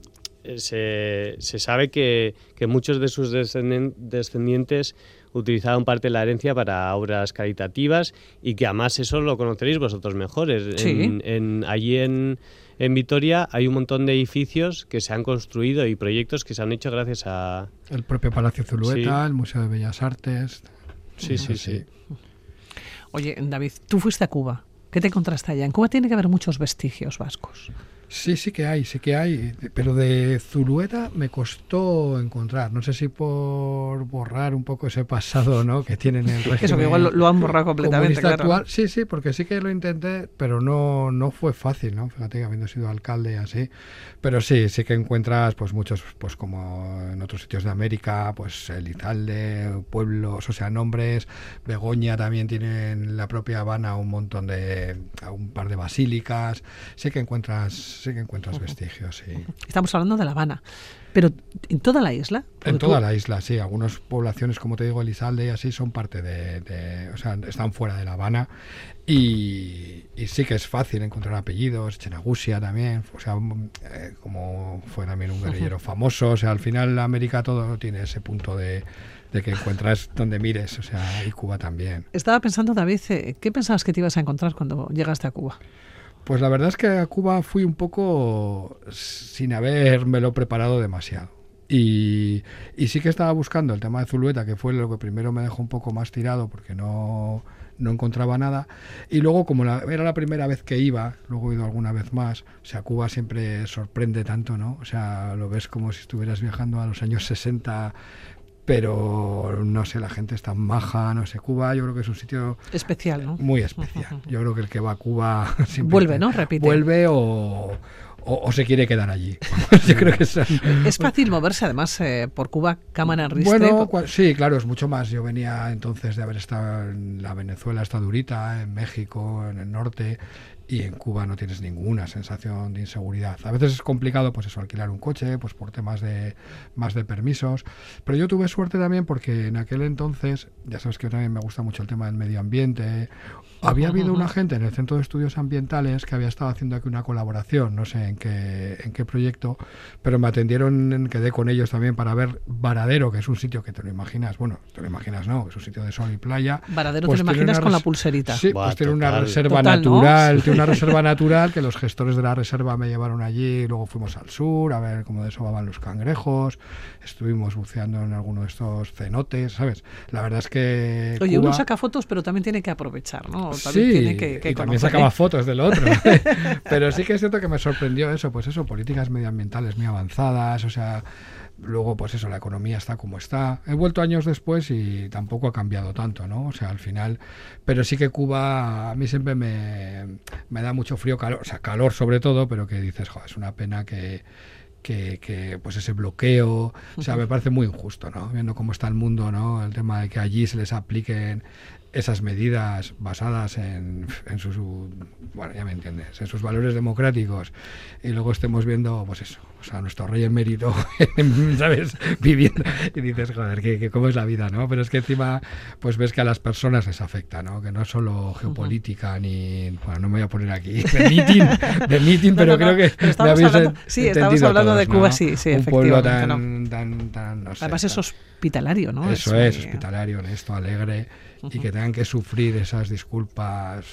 S5: se, se sabe que, que muchos de sus descendientes utilizaron parte de la herencia para obras caritativas y que además eso lo conoceréis vosotros mejores.
S1: Sí.
S5: En, en- allí en, en Vitoria hay un montón de edificios que se han construido y proyectos que se han hecho gracias a...
S6: El propio Palacio Zulueta,
S5: Sí.
S6: el Museo de Bellas Artes.
S5: Sí, sí,
S6: Así.
S5: sí.
S1: Oye, David, tú fuiste a Cuba. ¿Qué te encontraste allá? En Cuba tiene que haber muchos vestigios vascos.
S6: Sí, sí que hay, sí que hay, pero de Zulueta me costó encontrar. No sé si por borrar un poco ese pasado, ¿no? Que tienen el régimen
S1: Eso que igual lo, lo han borrado completamente, claro.
S6: actual. Sí, sí, porque sí que lo intenté, pero no, no fue fácil, ¿no? Fíjate que habiendo sido alcalde y así. Pero sí, sí que encuentras, pues muchos, pues como en otros sitios de América, pues Elizalde, pueblos, o sea, nombres. Begoña también tiene en la propia Habana un montón de, un par de basílicas. Sí que encuentras, sí que encuentras vestigios, sí.
S1: Estamos hablando de La Habana. Pero en toda la isla.
S6: En toda
S1: tú-
S6: la isla, sí. Algunas poblaciones, como te digo, Elizalde y así, son parte de, de- O sea, están fuera de La Habana. Y, y sí que es fácil encontrar apellidos. Chenagusia también. O sea, mm, eh, como fue también un guerrillero famoso. O sea, al final América todo tiene ese punto de, de que encuentras donde mires. O sea, y Cuba también.
S1: Estaba pensando, David, eh, ¿qué pensabas que te ibas a encontrar cuando llegaste a Cuba?
S6: Pues la verdad es que a Cuba fui un poco sin habérmelo preparado demasiado. Y, sí que estaba buscando el tema de Zulueta, que fue lo que primero me dejó un poco más tirado porque no, no encontraba nada. Y luego, como la- era la primera vez que iba, luego he ido alguna vez más, o sea, Cuba siempre sorprende tanto, ¿no? O sea, lo ves como si estuvieras viajando a los años 60, pero no sé, la gente está maja, no sé, Cuba yo creo que es un sitio
S1: Especial, ¿no?
S6: muy especial. Yo creo que el que va a Cuba siempre
S1: Vuelve, ¿no? Repite.
S6: Vuelve o, o, o se quiere quedar allí. Yo creo que son-
S1: Es fácil moverse, además, eh, por Cuba, cámara en
S6: Bueno, cua- sí, claro, es mucho más. Yo venía entonces de haber estado en la Venezuela, está durita, en México, en el norte, y en Cuba no tienes ninguna sensación de inseguridad. A veces es complicado, pues eso, alquilar un coche, pues por temas de más de permisos. Pero yo tuve suerte también porque en aquel entonces, ya sabes que también me gusta mucho el tema del medio ambiente. Había habido una gente en el Centro de Estudios Ambientales que había estado haciendo aquí una colaboración, no sé en qué, en qué proyecto, pero me atendieron, quedé con ellos también para ver Varadero, que es un sitio que te lo imaginas, bueno, te lo imaginas, no, es un sitio de sol y playa.
S1: Varadero
S6: Pues
S1: te lo
S6: tiene
S1: imaginas
S6: una
S1: con la pulserita.
S6: Sí,
S5: Buah,
S6: pues tiene una reserva
S1: Total, ¿no?
S6: natural, tiene una reserva natural que los gestores de la reserva me llevaron allí, luego fuimos al sur a ver cómo desovaban los cangrejos, estuvimos buceando en alguno de estos cenotes, ¿sabes? La verdad es que
S1: Oye, uno saca fotos, pero también tiene que aprovechar, ¿no? También
S6: Sí,
S1: tiene que, que
S6: y también sacaba fotos del otro. Pero sí que es cierto que me sorprendió eso, pues eso, políticas medioambientales muy avanzadas, o sea, luego pues eso, la economía está como está. He vuelto años después y tampoco ha cambiado tanto, ¿no? O sea, al final, pero sí que Cuba a mí siempre me, me da mucho frío, calor, o sea, calor sobre todo, pero que dices, joder, es una pena que que, que, pues ese bloqueo, o sea, me parece muy injusto, ¿no? Viendo cómo está el mundo, ¿no? El tema de que allí se les apliquen esas medidas basadas en, en sus, bueno, ya me entiendes, en sus valores democráticos y luego estemos viendo, pues eso, o sea, nuestro rey emérito, ¿sabes? Viviendo y dices, joder, que, que cómo es la vida, ¿no? Pero es que encima, pues ves que a las personas les afecta, ¿no? Que no es solo geopolítica ni, bueno, no me voy a poner aquí de meeting, de meeting,
S1: No,
S6: pero
S1: no, no,
S6: creo que
S1: pero estamos
S6: habéis
S1: hablando- sí, estamos hablando de Cuba,
S6: ¿no?
S1: sí, sí,
S6: Un pueblo tan, tan, tan, no sé,
S1: Además es hospitalario, ¿no?
S6: eso es,
S1: muy-
S6: hospitalario, honesto, alegre, y que tengan que sufrir esas disculpas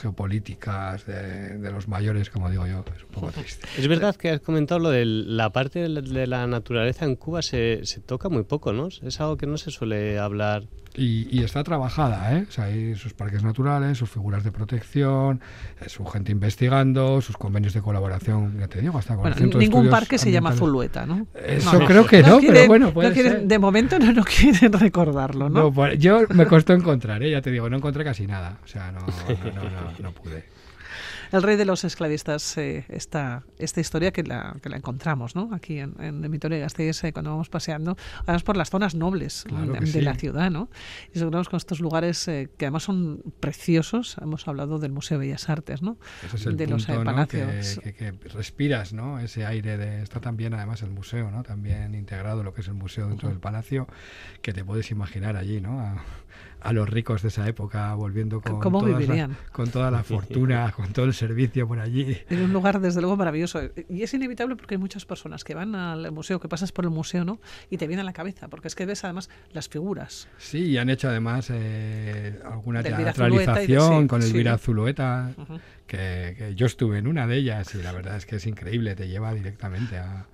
S6: geopolíticas de, de los mayores, como digo yo, es un poco triste.
S5: Es verdad que has comentado lo de la parte de la, naturaleza en Cuba se, se toca muy poco, ¿no? Es algo que no se suele hablar.
S6: Y, y está trabajada, ¿eh? O sea, hay sus parques naturales, sus figuras de protección, eh, su gente investigando, sus convenios de colaboración, ya te digo, hasta con
S1: Bueno,
S6: el Centro
S1: ningún
S6: Estudios
S1: parque se llama. Zulueta, ¿no?
S6: Eso creo que no, pero
S1: quieren-
S6: bueno, puede
S1: no quieren-
S6: ser.
S1: De momento no, no quieren recordarlo, ¿no?
S6: No, por- yo me costó encontrar, ¿eh? ya te digo, no encontré casi nada. O sea, no, no, no, no, no pude.
S1: El rey de los esclavistas, eh, esta, esta historia que la, que la encontramos ¿no? aquí en, en Vitoria-Gasteiz eh, cuando vamos paseando, además por las zonas nobles ¿no?
S6: Claro
S1: de,
S6: que
S1: de
S6: sí.
S1: la ciudad. ¿no? Y nos con estos lugares eh, que además son preciosos. Hemos hablado del Museo de Bellas Artes, ¿no?
S6: Ese es el
S1: de
S6: punto,
S1: los eh,
S6: ¿no?
S1: palacios.
S6: que, que- que respiras, ¿no? Ese aire de... Está también, además, el museo, ¿no? También integrado lo que es el museo dentro del palacio, que te puedes imaginar allí, ¿no? A, a los ricos de esa época volviendo con,
S1: ¿Cómo
S6: todas las-
S1: vivirían?
S6: con toda la fortuna, con todo el servicio por allí.
S1: Es un lugar, desde luego, maravilloso. Y es inevitable porque hay muchas personas que van al museo, que pasas por el museo, ¿no? Y te viene a la cabeza, porque es que ves además las figuras.
S6: Sí, y han hecho además eh, alguna
S1: de-
S6: teatralización
S1: sí,
S6: con
S1: sí.
S6: Elvira Zulueta,
S1: Ujú.
S6: que, que yo estuve en una de ellas y la verdad es que es increíble, te lleva directamente a,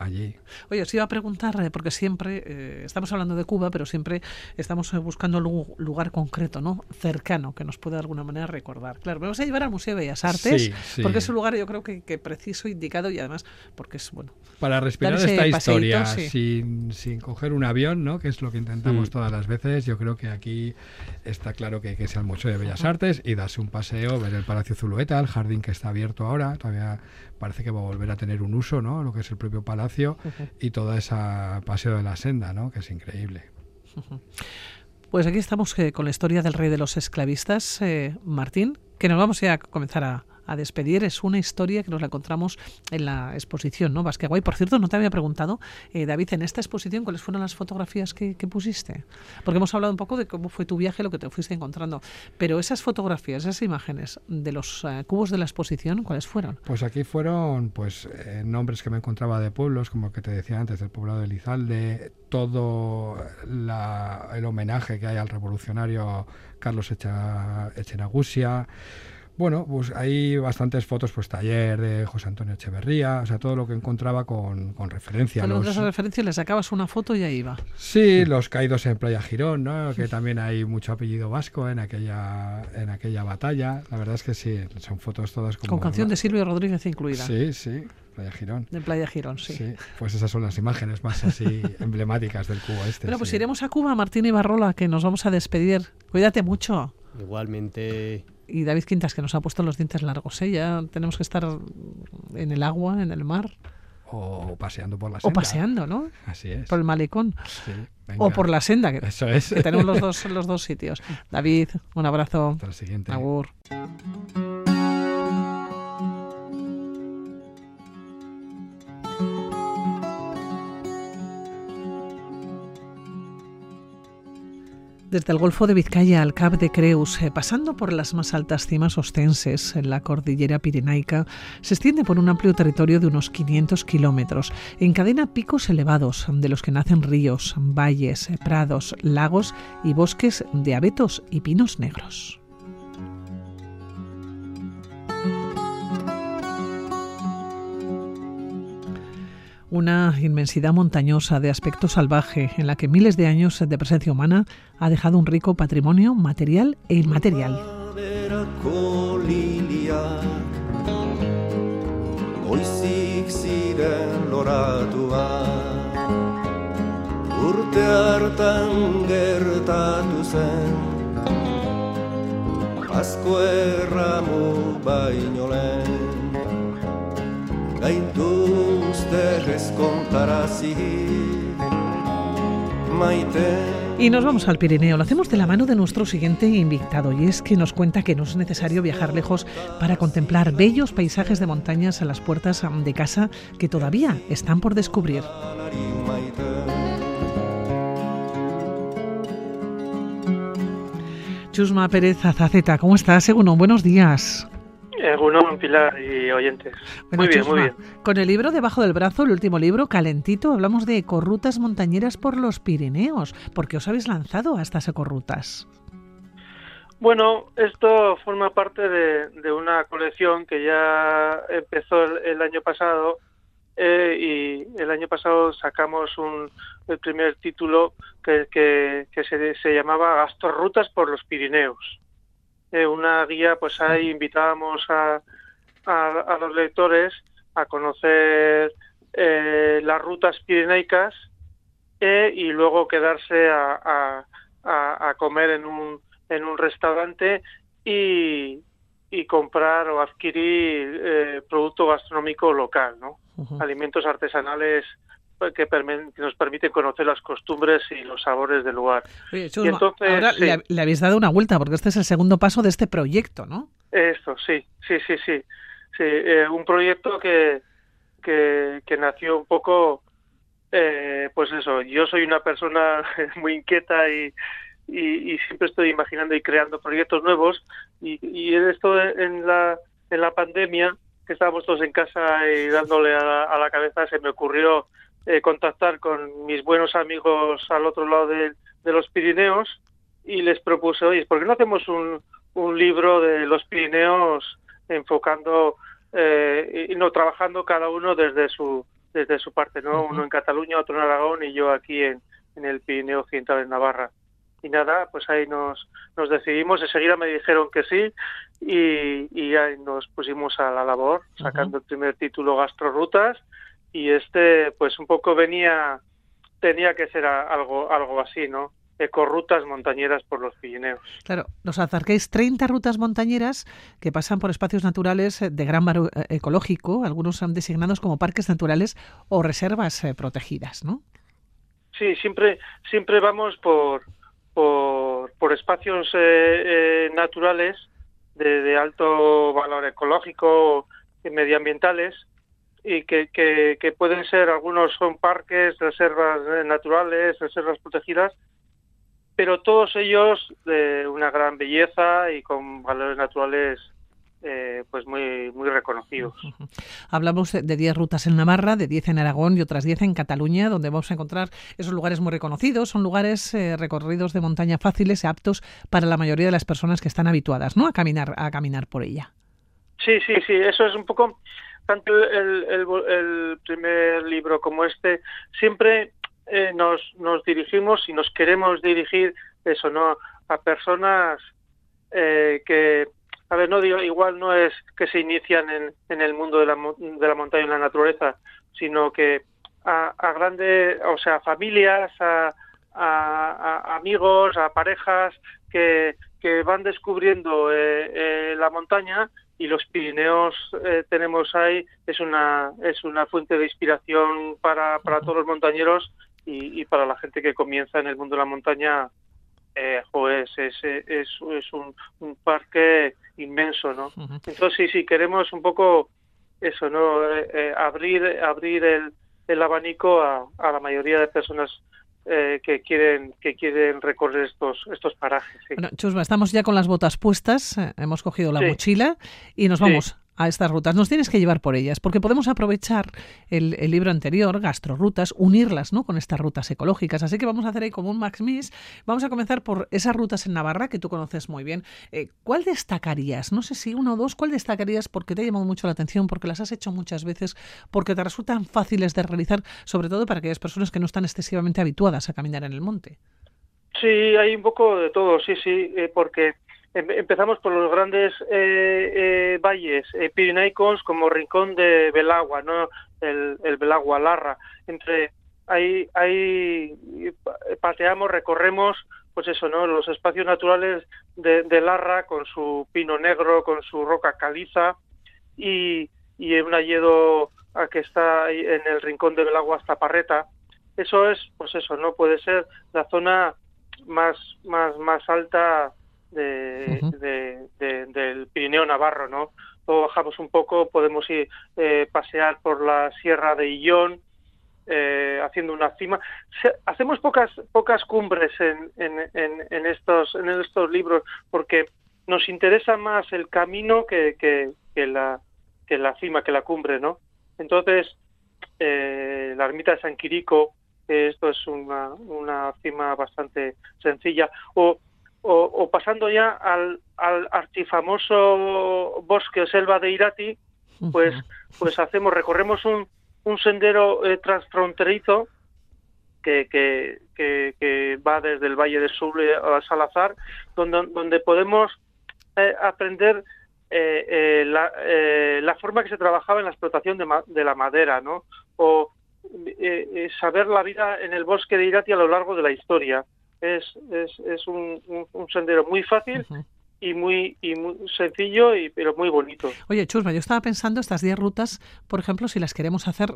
S6: allí.
S1: Oye, os iba a preguntar, eh, porque siempre eh, estamos hablando de Cuba, pero siempre estamos eh, buscando un lugar concreto, ¿no? Cercano, que nos pueda de alguna manera recordar. Claro, me vas a llevar al Museo de Bellas Artes,
S6: Sí, sí.
S1: porque es un lugar yo creo que, que preciso, indicado y además porque es, bueno,
S6: Para respirar esta
S1: paseíto,
S6: historia
S1: sí.
S6: sin, sin coger un avión, ¿no? que es lo que intentamos
S5: Mm.
S6: todas las veces, yo creo que aquí está claro que, que sea el Museo de Bellas Artes y darse un paseo, ver el Palacio Zulueta, el jardín que está abierto ahora, todavía parece que va a volver a tener un uso, ¿no? lo que es el propio palacio y toda esa paseo de la senda, ¿no? que es increíble.
S1: Pues aquí estamos eh, con la historia del rey de los esclavistas, eh, Martín, que nos vamos a comenzar a, a despedir. Es una historia que nos la encontramos en la exposición, ¿no? Basqueguay. Por cierto, no te había preguntado, eh, David, en esta exposición, ¿cuáles fueron las fotografías que, pusiste? Porque hemos hablado un poco de cómo fue tu viaje, lo que te fuiste encontrando. Pero esas fotografías, esas imágenes de los eh, cubos de la exposición, ¿cuáles fueron?
S6: Pues aquí fueron pues eh, nombres que me encontraba de pueblos, como que te decía antes, del poblado de Lizalde, todo la- el homenaje que hay al revolucionario Carlos Echa, Echenagusia. Bueno, pues hay bastantes fotos, pues taller de José Antonio Echeverría, o sea, todo lo que encontraba con, con referencia
S1: Con
S6: los,
S1: referencias le sacabas una foto y ahí iba.
S6: Sí, los caídos en Playa Girón, ¿no? que también hay mucho apellido vasco en aquella, en aquella batalla. La verdad es que sí, son fotos todas como...
S1: Con canción de Silvio Rodríguez incluida.
S6: Sí, sí, Playa Girón.
S1: De Playa Girón, sí.
S6: Sí, pues esas son las imágenes más así emblemáticas del cubo este.
S1: Bueno, pues
S6: sí.
S1: iremos a Cuba, Martín Ibarrola, que nos vamos a despedir. Cuídate mucho.
S5: Igualmente,
S1: Y David Quintas, que nos ha puesto los dientes largos. ¿eh? Ya tenemos que estar en el agua, en el mar,
S6: O paseando por la
S1: o
S6: senda.
S1: paseando, ¿no?
S6: Así es.
S1: Por el malecón.
S6: Sí,
S1: O por la senda, que,
S6: Eso es.
S1: que tenemos los dos, los dos sitios. David, un abrazo.
S6: Hasta la siguiente.
S1: Agur. Desde el Golfo de Vizcaya al Cap de Creus, eh, pasando por las más altas cimas ostenses en la cordillera pirenaica, se extiende por un amplio territorio de unos 500 kilómetros. Encadena picos elevados, de los que nacen ríos, valles, prados, lagos y bosques de abetos y pinos negros. Una inmensidad montañosa de aspecto salvaje en la que miles de años de presencia humana ha dejado un rico patrimonio material e inmaterial. Y nos vamos al Pirineo. Lo hacemos de la mano de nuestro siguiente invitado y es que nos cuenta que no es necesario viajar lejos para contemplar bellos paisajes de montañas a las puertas de casa que todavía están por descubrir. Chusma Pérez Azaceta, ¿cómo estás? Segundo, buenos días.
S7: Egunon, Pilar y oyentes. muy bien, muy bien.
S1: Con el libro debajo del brazo, el último libro, calentito, hablamos de ecorrutas montañeras por los Pirineos. ¿Por qué os habéis lanzado a estas ecorrutas?
S7: Bueno, esto forma parte de, una colección que ya empezó el, año pasado eh, y el año pasado sacamos un, el primer título que, que, se, se llamaba Rutas por los Pirineos eh, una guía, pues ahí invitábamos a, a, los lectores a conocer eh, las rutas pirenaicas eh, y luego quedarse a, a, comer en un, en un restaurante y, y comprar o adquirir producto gastronómico local, ¿no? Alimentos artesanales que, nos permite conocer las costumbres y los sabores del lugar.
S1: ahora le, habéis dado una vuelta, porque este es el segundo paso de este proyecto, ¿no?
S7: Esto, sí, sí, sí, sí. sí eh, un proyecto que, que, nació un poco, eh, pues eso, yo soy una persona muy inquieta y, y, siempre estoy imaginando y creando proyectos nuevos y, y esto en la, en la pandemia, que estábamos todos en casa y dándole a la cabeza, se me ocurrió eh, contactar con mis buenos amigos al otro lado de, los Pirineos y les propuse, oye, ¿por qué no hacemos un, un libro de los Pirineos enfocando eh, y no trabajando cada uno desde su desde su parte, ¿no? Uno en Cataluña, otro en Aragón y yo aquí en, en el Pirineo Occidental en Navarra. Y nada, pues ahí nos, nos decidimos, enseguida me dijeron que sí y, y ahí nos pusimos a la labor, sacando el primer título Gastrororutas y este pues un poco venía tenía que ser algo algo así no ecorrutas montañeras por los Pirineos.
S1: Claro, nos acerquéis 30 rutas montañeras que pasan por espacios naturales de gran valor eh, ecológico, algunos son designados como parques naturales o reservas eh, protegidas, ¿no?
S7: Sí, siempre siempre vamos por por, por espacios eh, naturales de, de, alto valor ecológico y medioambientales y que, que, pueden ser, algunos son parques, reservas naturales, reservas protegidas, pero todos ellos de una gran belleza y con valores naturales eh, pues muy, muy reconocidos.
S1: Hablamos de 10 rutas en Navarra, de 10 en Aragón y otras 10 en Cataluña, donde vamos a encontrar esos lugares muy reconocidos. Son lugares eh, recorridos de montaña fáciles y aptos para la mayoría de las personas que están habituadas ¿no? a, caminar, a caminar por ella.
S7: Sí, sí, sí, eso es un poco tanto el, el, primer libro como este, siempre eh, nos, nos dirigimos y nos queremos dirigir, eso, ¿no? A personas eh, que, a ver, no digo, igual no es que se inician en, en el mundo de la, de la montaña y la naturaleza, sino que a, a grandes, o sea, familias, a, a, amigos, a parejas que, que van descubriendo eh, la montaña y los Pirineos eh, tenemos ahí es una es una fuente de inspiración para, para todos los montañeros y, para la gente que comienza en el mundo de la montaña eh, es, es, es, un, un, parque inmenso no entonces sí sí queremos un poco eso no eh, eh, abrir abrir el, el abanico a, a, la mayoría de personas eh, que quieren que quieren recorrer estos estos parajes.
S1: Bueno, Chusma, estamos ya con las botas puestas, eh, hemos cogido la mochila y nos vamos a estas rutas. Nos tienes que llevar por ellas, porque podemos aprovechar el, libro anterior, Gastrorutas, unirlas ¿no? con estas rutas ecológicas. Así que vamos a hacer ahí como un Max Miss. Vamos a comenzar por esas rutas en Navarra que tú conoces muy bien. Eh, ¿Cuál destacarías? No sé si uno o dos, ¿cuál destacarías porque te ha llamado mucho la atención, porque las has hecho muchas veces, porque te resultan fáciles de realizar, sobre todo para aquellas personas que no están excesivamente habituadas a caminar en el monte?
S7: Sí, hay un poco de todo, sí, sí, eh, porque Empezamos por los grandes eh, eh, valles eh, pirineicos como Rincón de Belagua, ¿no? el, el Belagua Larra. Entre ahí, ahí pateamos, recorremos, pues eso, ¿no? Los espacios naturales de, de Larra con su pino negro, con su roca caliza y, y un alledo que está en el Rincón de Belagua hasta Parreta. Eso es, pues eso, ¿no? Puede ser la zona más, más, más alta de, del Pirineo Navarro, ¿no? Luego bajamos un poco, podemos ir eh, pasear por la Sierra de Illón, eh, haciendo una cima. hacemos pocas pocas cumbres en, en, en, estos en estos libros porque nos interesa más el camino que, que, la que la cima, que la cumbre, ¿no? Entonces eh, la ermita de San Quirico, esto es una, una cima bastante sencilla, o o, pasando ya al, al archifamoso bosque o selva de Irati, pues, pues hacemos, recorremos un, un sendero eh, transfronterizo que, que, que, va desde el Valle de Sul a Salazar, donde, donde podemos eh, aprender eh, la, la, forma que se trabajaba en la explotación de, de la madera, ¿no? O saber la vida en el bosque de Irati a lo largo de la historia es, es, es un, un, sendero muy fácil y muy, y muy sencillo, y, pero muy bonito.
S1: Oye, Chusma, yo estaba pensando estas 10 rutas, por ejemplo, si las queremos hacer,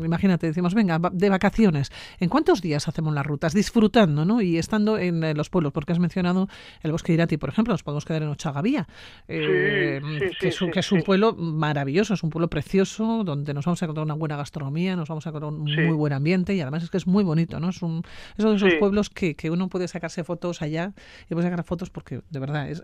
S1: imagínate, decimos, venga, de vacaciones, ¿en cuántos días hacemos las rutas? Disfrutando, ¿no? Y estando en eh, los pueblos, porque has mencionado el bosque de Irati, por ejemplo, nos podemos quedar en Ochagavía, eh, que, es, un, que es un pueblo maravilloso, es un pueblo precioso, donde nos vamos a encontrar una buena gastronomía, nos vamos a encontrar un muy buen ambiente y además es que es muy bonito, ¿no? Es, un, es uno de esos pueblos que, que uno puede sacarse fotos allá y puede sacar fotos porque de verdad es,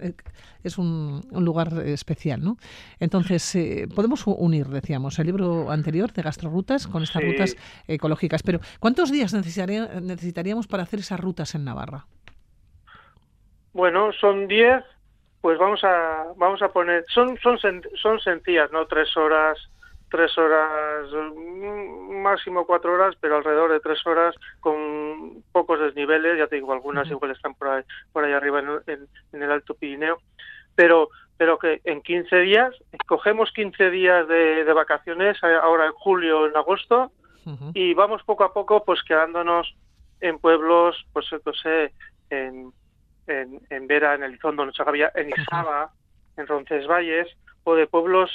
S1: es un, lugar especial, ¿no? Entonces, eh, podemos unir, decíamos, el libro anterior de Gastrorutas con estas rutas ecológicas. Pero, ¿cuántos días necesitaríamos para hacer esas rutas en Navarra?
S7: Bueno, son 10, pues vamos a vamos a poner, son son son sencillas, ¿no? Tres horas, tres horas, mm, máximo cuatro horas, pero alrededor de tres horas con pocos desniveles, ya te digo, algunas igual están por ahí, por ahí arriba en, el Alto Pirineo, pero pero que en 15 días, cogemos 15 días de, vacaciones eh, ahora en julio, en agosto, y vamos poco a poco pues quedándonos en pueblos, pues no sé, en, en, Vera, en Elizondo, en Chagavía, en Izaba, en Roncesvalles, o de pueblos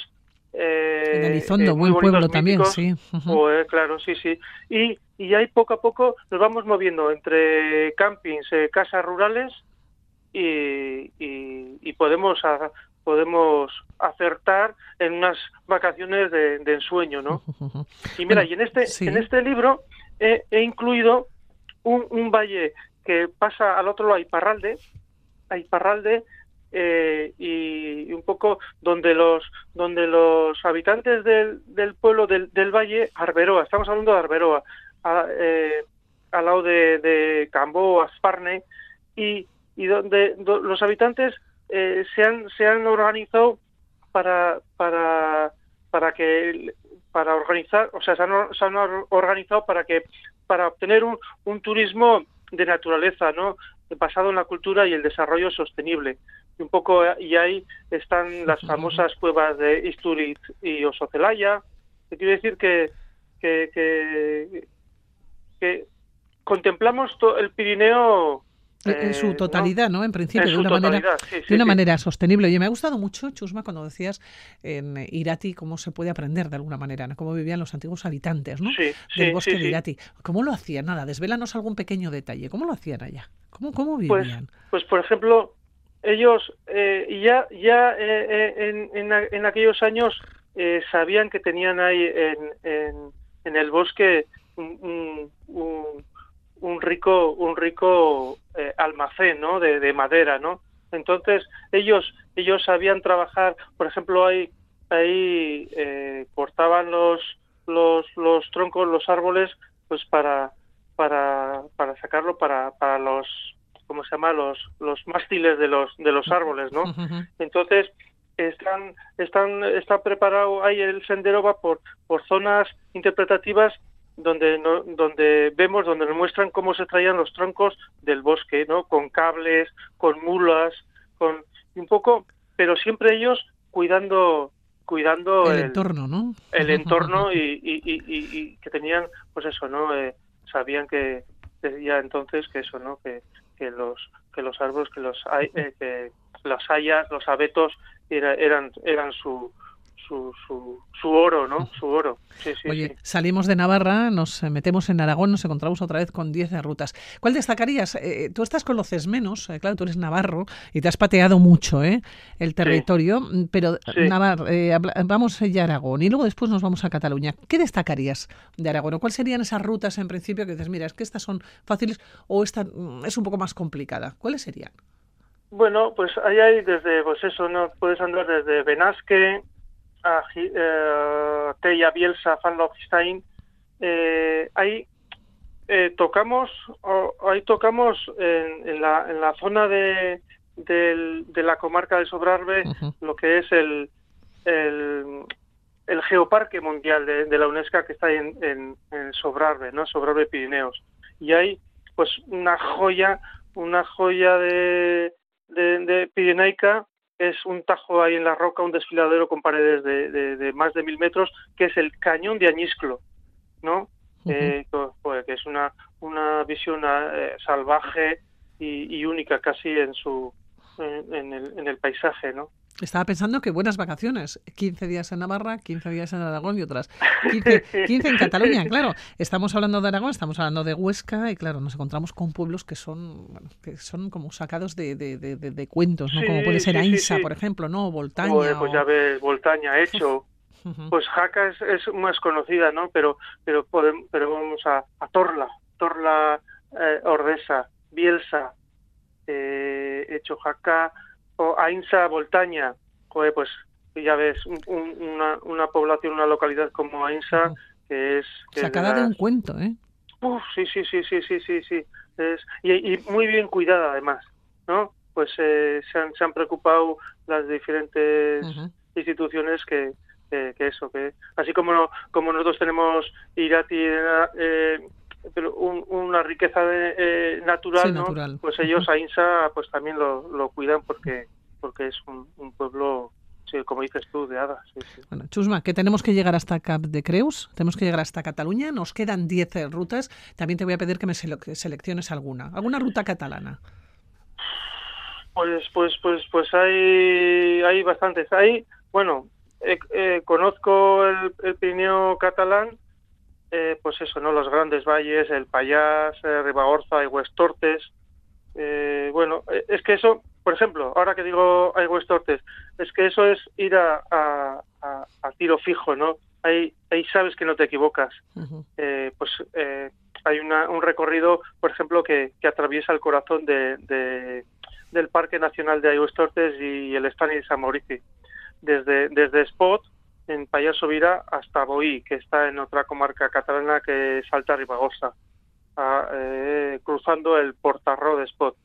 S1: eh, en Elizondo, eh, buen pueblo también, sí.
S7: Eh, claro, sí, sí. Y, y ahí poco a poco nos vamos moviendo entre campings, casas rurales y, y, podemos podemos acertar en unas vacaciones de, ensueño, ¿no? Y mira, y en este en este libro he, incluido un, un, valle que pasa al otro lado a Iparralde, a Iparralde eh, y, un poco donde los donde los habitantes del, del pueblo del, valle Arberoa estamos hablando de Arberoa eh, al lado de, de Cambó Asparne y, y donde los habitantes eh, se han se han organizado para para para que para organizar o sea se han, se han organizado para que para obtener un, un turismo de naturaleza no basado en la cultura y el desarrollo sostenible un poco y ahí están las famosas cuevas de Isturiz y Osocelaya. Que quiere decir que, que, que, contemplamos todo el Pirineo
S1: en su eh, totalidad, ¿no? En principio, de una, manera, de una manera sostenible. Y me ha gustado mucho, Chusma, cuando decías en Irati cómo se puede aprender de alguna manera, ¿no? Cómo vivían los antiguos habitantes, ¿no? Del bosque de Irati. ¿Cómo lo hacían? Nada, desvélanos algún pequeño detalle. ¿Cómo lo hacían allá? ¿Cómo, cómo
S7: pues,
S1: vivían?
S7: Pues, por ejemplo, ellos eh, ya ya eh, eh, en, en, aquellos años sabían que tenían ahí en, en, el bosque un, un rico, un rico eh, almacén, ¿no? De, de, madera, ¿no? Entonces ellos, ellos sabían trabajar, por ejemplo, ahí, ahí eh, cortaban los, los, los troncos, los árboles, pues para, para, para sacarlo para, para los, ¿cómo se llama? Los, los mástiles de los, de los árboles, ¿no? Entonces están, están, está preparado ahí el sendero va por, por zonas interpretativas donde no, donde vemos donde nos muestran cómo se traían los troncos del bosque no con cables con mulas con un poco pero siempre ellos cuidando cuidando
S1: el, entorno no
S7: el entorno y, y, y, y, que tenían pues eso no eh, sabían que ya entonces que eso no que, que los que los árboles que los eh, que las hayas los abetos era, eran eran su su, su, oro, ¿no? Su oro. Sí, sí,
S1: Oye, salimos de Navarra, nos metemos en Aragón, nos encontramos otra vez con 10 rutas. ¿Cuál destacarías? Eh, tú estas conoces menos, eh, claro, tú eres navarro y te has pateado mucho ¿eh? el territorio, pero Navarra, eh, vamos ya a Aragón y luego después nos vamos a Cataluña. ¿Qué destacarías de Aragón? ¿O cuáles serían esas rutas en principio que dices, mira, es que estas son fáciles o esta mm, es un poco más complicada? ¿Cuáles serían?
S7: Bueno, pues ahí hay desde, pues eso, no puedes andar desde Benasque, a eh, Bielsa, Fanlofstein, eh, ahí eh, tocamos, ahí tocamos en, en, la, en la zona de, de, de la comarca de Sobrarbe, uh -huh. lo que es el, el, el geoparque mundial de, de, la UNESCO que está en, en, en Sobrarbe, ¿no? Sobrarbe Pirineos. Y hay pues una joya, una joya de, de, de Pirenaica es un tajo ahí en la roca, un desfiladero con paredes de, de, de más de mil metros, que es el cañón de Añisclo, ¿no? Uh -huh. eh, pues, que es una, una visión eh, salvaje y, y, única casi en su en, en, el, en el paisaje, ¿no?
S1: Estaba pensando que buenas vacaciones, 15 días en Navarra, 15 días en Aragón y otras 15, 15 en Cataluña, claro. Estamos hablando de Aragón, estamos hablando de Huesca y claro, nos encontramos con pueblos que son bueno, que son como sacados de, de, de, de cuentos, ¿no? Sí, como puede ser sí, Ainsa, sí, por ejemplo, ¿no? Voltaña.
S7: Pues, ya ves, Voltaña, hecho. Pues Jaca es, es, más conocida, ¿no? Pero pero podemos, pero vamos a, a Torla, Torla eh, Ordesa, Bielsa, eh, hecho Jaca, o Ainsa Voltaña, joder, pues ya ves, un, una, una, población, una localidad como Ainsa, que es... Que
S1: Sacada es de, las... de, un cuento, ¿eh?
S7: Uf, sí, sí, sí, sí, sí, sí, sí. Es, y, y muy bien cuidada además, ¿no? Pues eh, se, han, se han preocupado las diferentes uh -huh. instituciones que, que, que, eso, que así como, como nosotros tenemos Irati, eh, pero un, una riqueza de, eh, natural,
S1: sí,
S7: ¿no?
S1: natural,
S7: Pues ellos a INSA pues también lo, lo cuidan porque porque es un, un pueblo sí, como dices tú, de hadas. Sí.
S1: Bueno, Chusma, que tenemos que llegar hasta Cap de Creus, tenemos que llegar hasta Cataluña, nos quedan 10 rutas. También te voy a pedir que me selecciones alguna, alguna ruta catalana.
S7: Pues, pues, pues, pues hay, hay bastantes. Hay, bueno, eh, eh, conozco el, el Pirineo catalán, eh, pues eso, ¿no? Los grandes valles, el Payás, eh, Ribagorza y Huestortes. Eh, bueno, es que eso, por ejemplo, ahora que digo hay Huestortes, es que eso es ir a, a, a, a tiro fijo, ¿no? Ahí, ahí sabes que no te equivocas. Uh -huh. eh, pues eh, hay una, un recorrido, por ejemplo, que, que atraviesa el corazón de, de, del Parque Nacional de Aigüestortes y el Estani de San Maurici. Desde, desde Spot, en Payaso Vira, hasta Boí, que está en otra comarca catalana que es Alta Ribagosa, a, eh, cruzando el Portarró de Spot.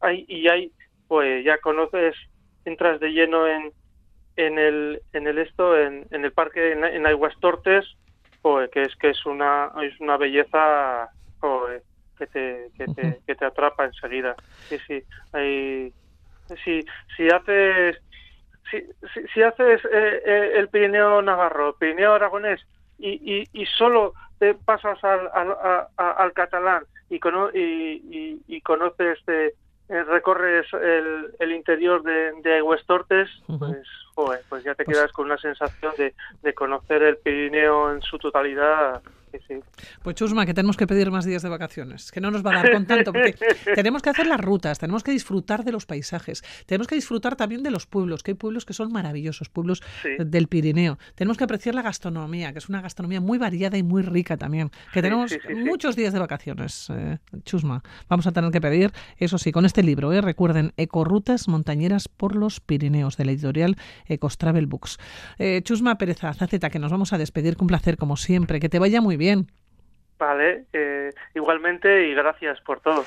S7: Hay, y hay, pues ya conoces, entras de lleno en, en el en el esto en, en el parque en, en Aguastortes pues, que es que es una es una belleza pues, que te que te, que te atrapa enseguida sí sí hay si si haces si, si, si haces eh, eh, el Pirineo Navarro Pirineo Aragonés y, y, y solo te pasas al, al, a, al catalán y, cono y, y, conoces de, eh, recorres el, el, interior de, de Huestortes, uh -huh. pues, joder, pues ya te pues... quedas con una sensación de, de, conocer el Pirineo en su totalidad sí, sí.
S1: Pues Chusma, que tenemos que pedir más días de vacaciones, que no nos va a dar con tanto, porque tenemos que hacer las rutas, tenemos que disfrutar de los paisajes, tenemos que disfrutar también de los pueblos, que hay pueblos que son maravillosos, pueblos
S7: Sí.
S1: del Pirineo. Tenemos que apreciar la gastronomía, que es una gastronomía muy variada y muy rica también, que tenemos muchos días de vacaciones, eh, Chusma. Vamos a tener que pedir, eso sí, con este libro, eh, recuerden, Ecorrutas montañeras por los Pirineos, de la editorial Ecos Travel Books. Eh, Chusma Pérez Azaceta, que nos vamos a despedir con placer, como siempre, que te vaya muy bien.
S7: Vale, eh, igualmente y gracias por todo.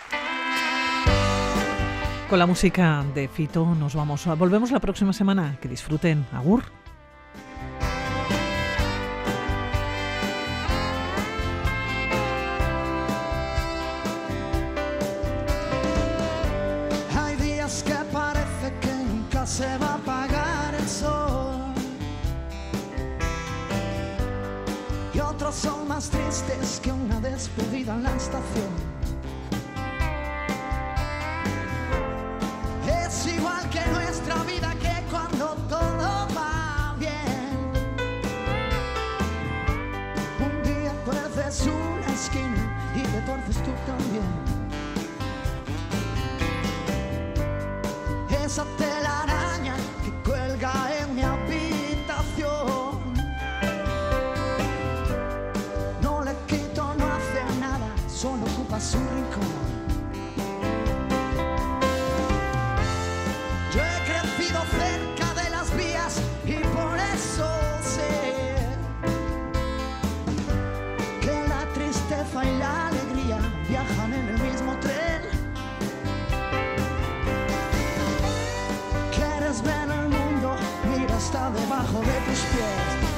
S1: Con la música de Fito nos vamos. Volvemos la próxima semana. Que disfruten. Agur.
S8: Son más tristes que una despedida en la estación. Es igual que nuestra vida que cuando todo va bien. Un día tuerces una esquina y te tuerces tú también. esa está debajo de tus pies.